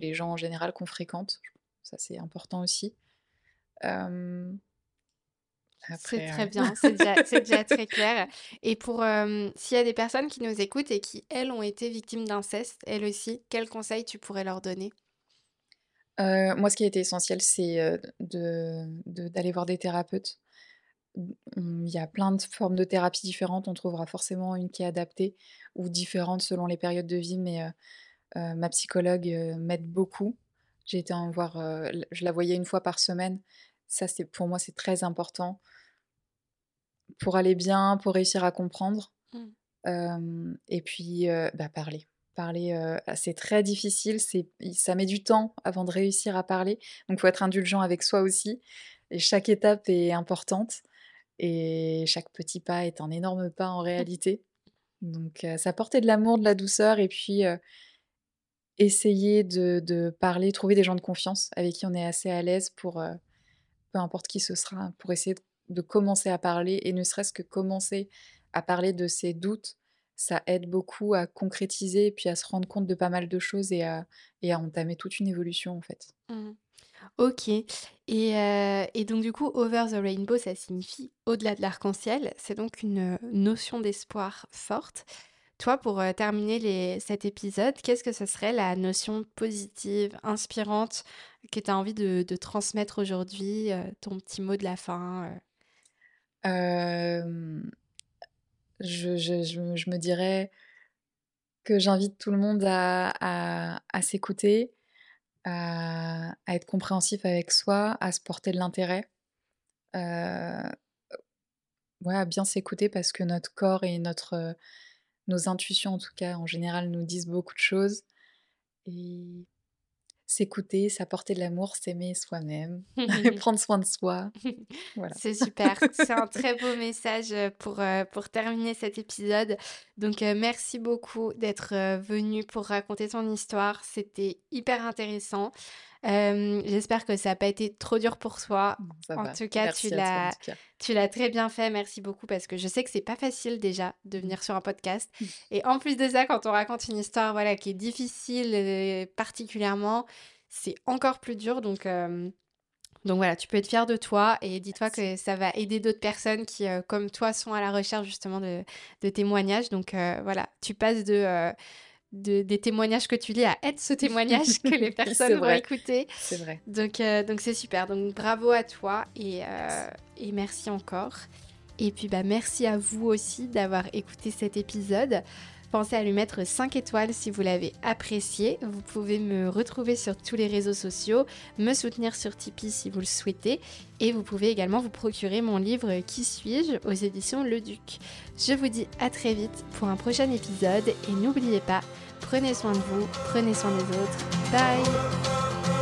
les gens en général qu'on fréquente. Ça, c'est important aussi. C'est très heu bien, c'est déjà très clair et pour, s'il y a des personnes qui nous écoutent et qui, elles, ont été victimes d'inceste, elles aussi, quels conseils tu pourrais leur donner? Heu, moi, ce qui a été essentiel, c'est, heu, de de d'aller voir des thérapeutes. Mmh, il y a plein de formes de thérapies différentes, on trouvera forcément une qui est adaptée ou différente selon les périodes de vie, mais heu, ma psychologue, m'aide beaucoup. J'ai été en voir, je la voyais une fois par semaine. Ça, c'est pour moi, c'est très important pour aller bien, pour réussir à comprendre. Mmh. Et puis, bah, parler. Parler, ah, c'est très difficile, c'est ça met du temps avant de réussir à parler, donc faut être indulgent avec soi aussi et chaque étape est importante et chaque petit pas est un énorme pas en réalité, Donc, ça portait de l'amour, de la douceur et puis, essayer de parler, trouver des gens de confiance avec qui on est assez à l'aise pour, heu, peu importe qui ce sera, pour essayer de commencer à parler et ne serait-ce que commencer à parler de ses doutes, ça aide beaucoup à concrétiser et puis à se rendre compte de pas mal de choses et à et à entamer toute une évolution, en fait. Mmh. OK et heu et donc du coup, over the rainbow, ça signifie au-delà de l'arc-en-ciel. C'est donc une, notion d'espoir forte. Toi, pour, heu, terminer les cet épisode, qu'est-ce que ce serait la notion positive, inspirante que tu as envie de transmettre aujourd'hui, heu, ton petit mot de la fin, heu? Hem, je me dirais que j'invite tout le monde à s'écouter, à être compréhensif avec soi, à se porter de l'intérêt, à bien s'écouter parce que notre corps et notre, nos intuitions en tout cas, en général, nous disent beaucoup de choses et s'écouter, s'apporter de l'amour, s'aimer soi-même, prendre soin de soi, voilà. C'est super, c'est un très beau message, heu, pour, heu, pour terminer cet épisode. Donc, heu, merci beaucoup d'être, venu pour raconter ton histoire. C'était hyper intéressant. J'espère que ça a pas été trop dur pour toi. Ça En va. tout cas, tu Merci l'as tu l'as très bien fait. Merci beaucoup parce que je sais que c'est pas facile déjà de Mmh. venir sur un podcast Mmh. et en plus de ça, quand on raconte une histoire, voilà, qui est difficile, heu, particulièrement, c'est encore plus dur donc donc voilà, tu peux être fier de toi et dis-toi que ça va aider d'autres personnes qui, heu, comme toi, sont à la recherche justement de de témoignages donc heu, voilà, tu passes de, de des témoignages que tu lis à être ce témoignage que les personnes vont écouter. c'est vrai. Donc, heu, donc c'est super. Donc bravo à toi et, Merci. et merci encore. Et puis bah merci à vous aussi d'avoir écouté cet épisode. Pensez à lui mettre 5 étoiles si vous l'avez apprécié. Vous pouvez me retrouver sur tous les réseaux sociaux, me soutenir sur Tipeee si vous le souhaitez. Et vous pouvez également vous procurer mon livre Qui suis-je aux éditions Le Duc. Je vous dis à très vite pour un prochain épisode et n'oubliez pas, prenez soin de vous, prenez soin des autres. Bye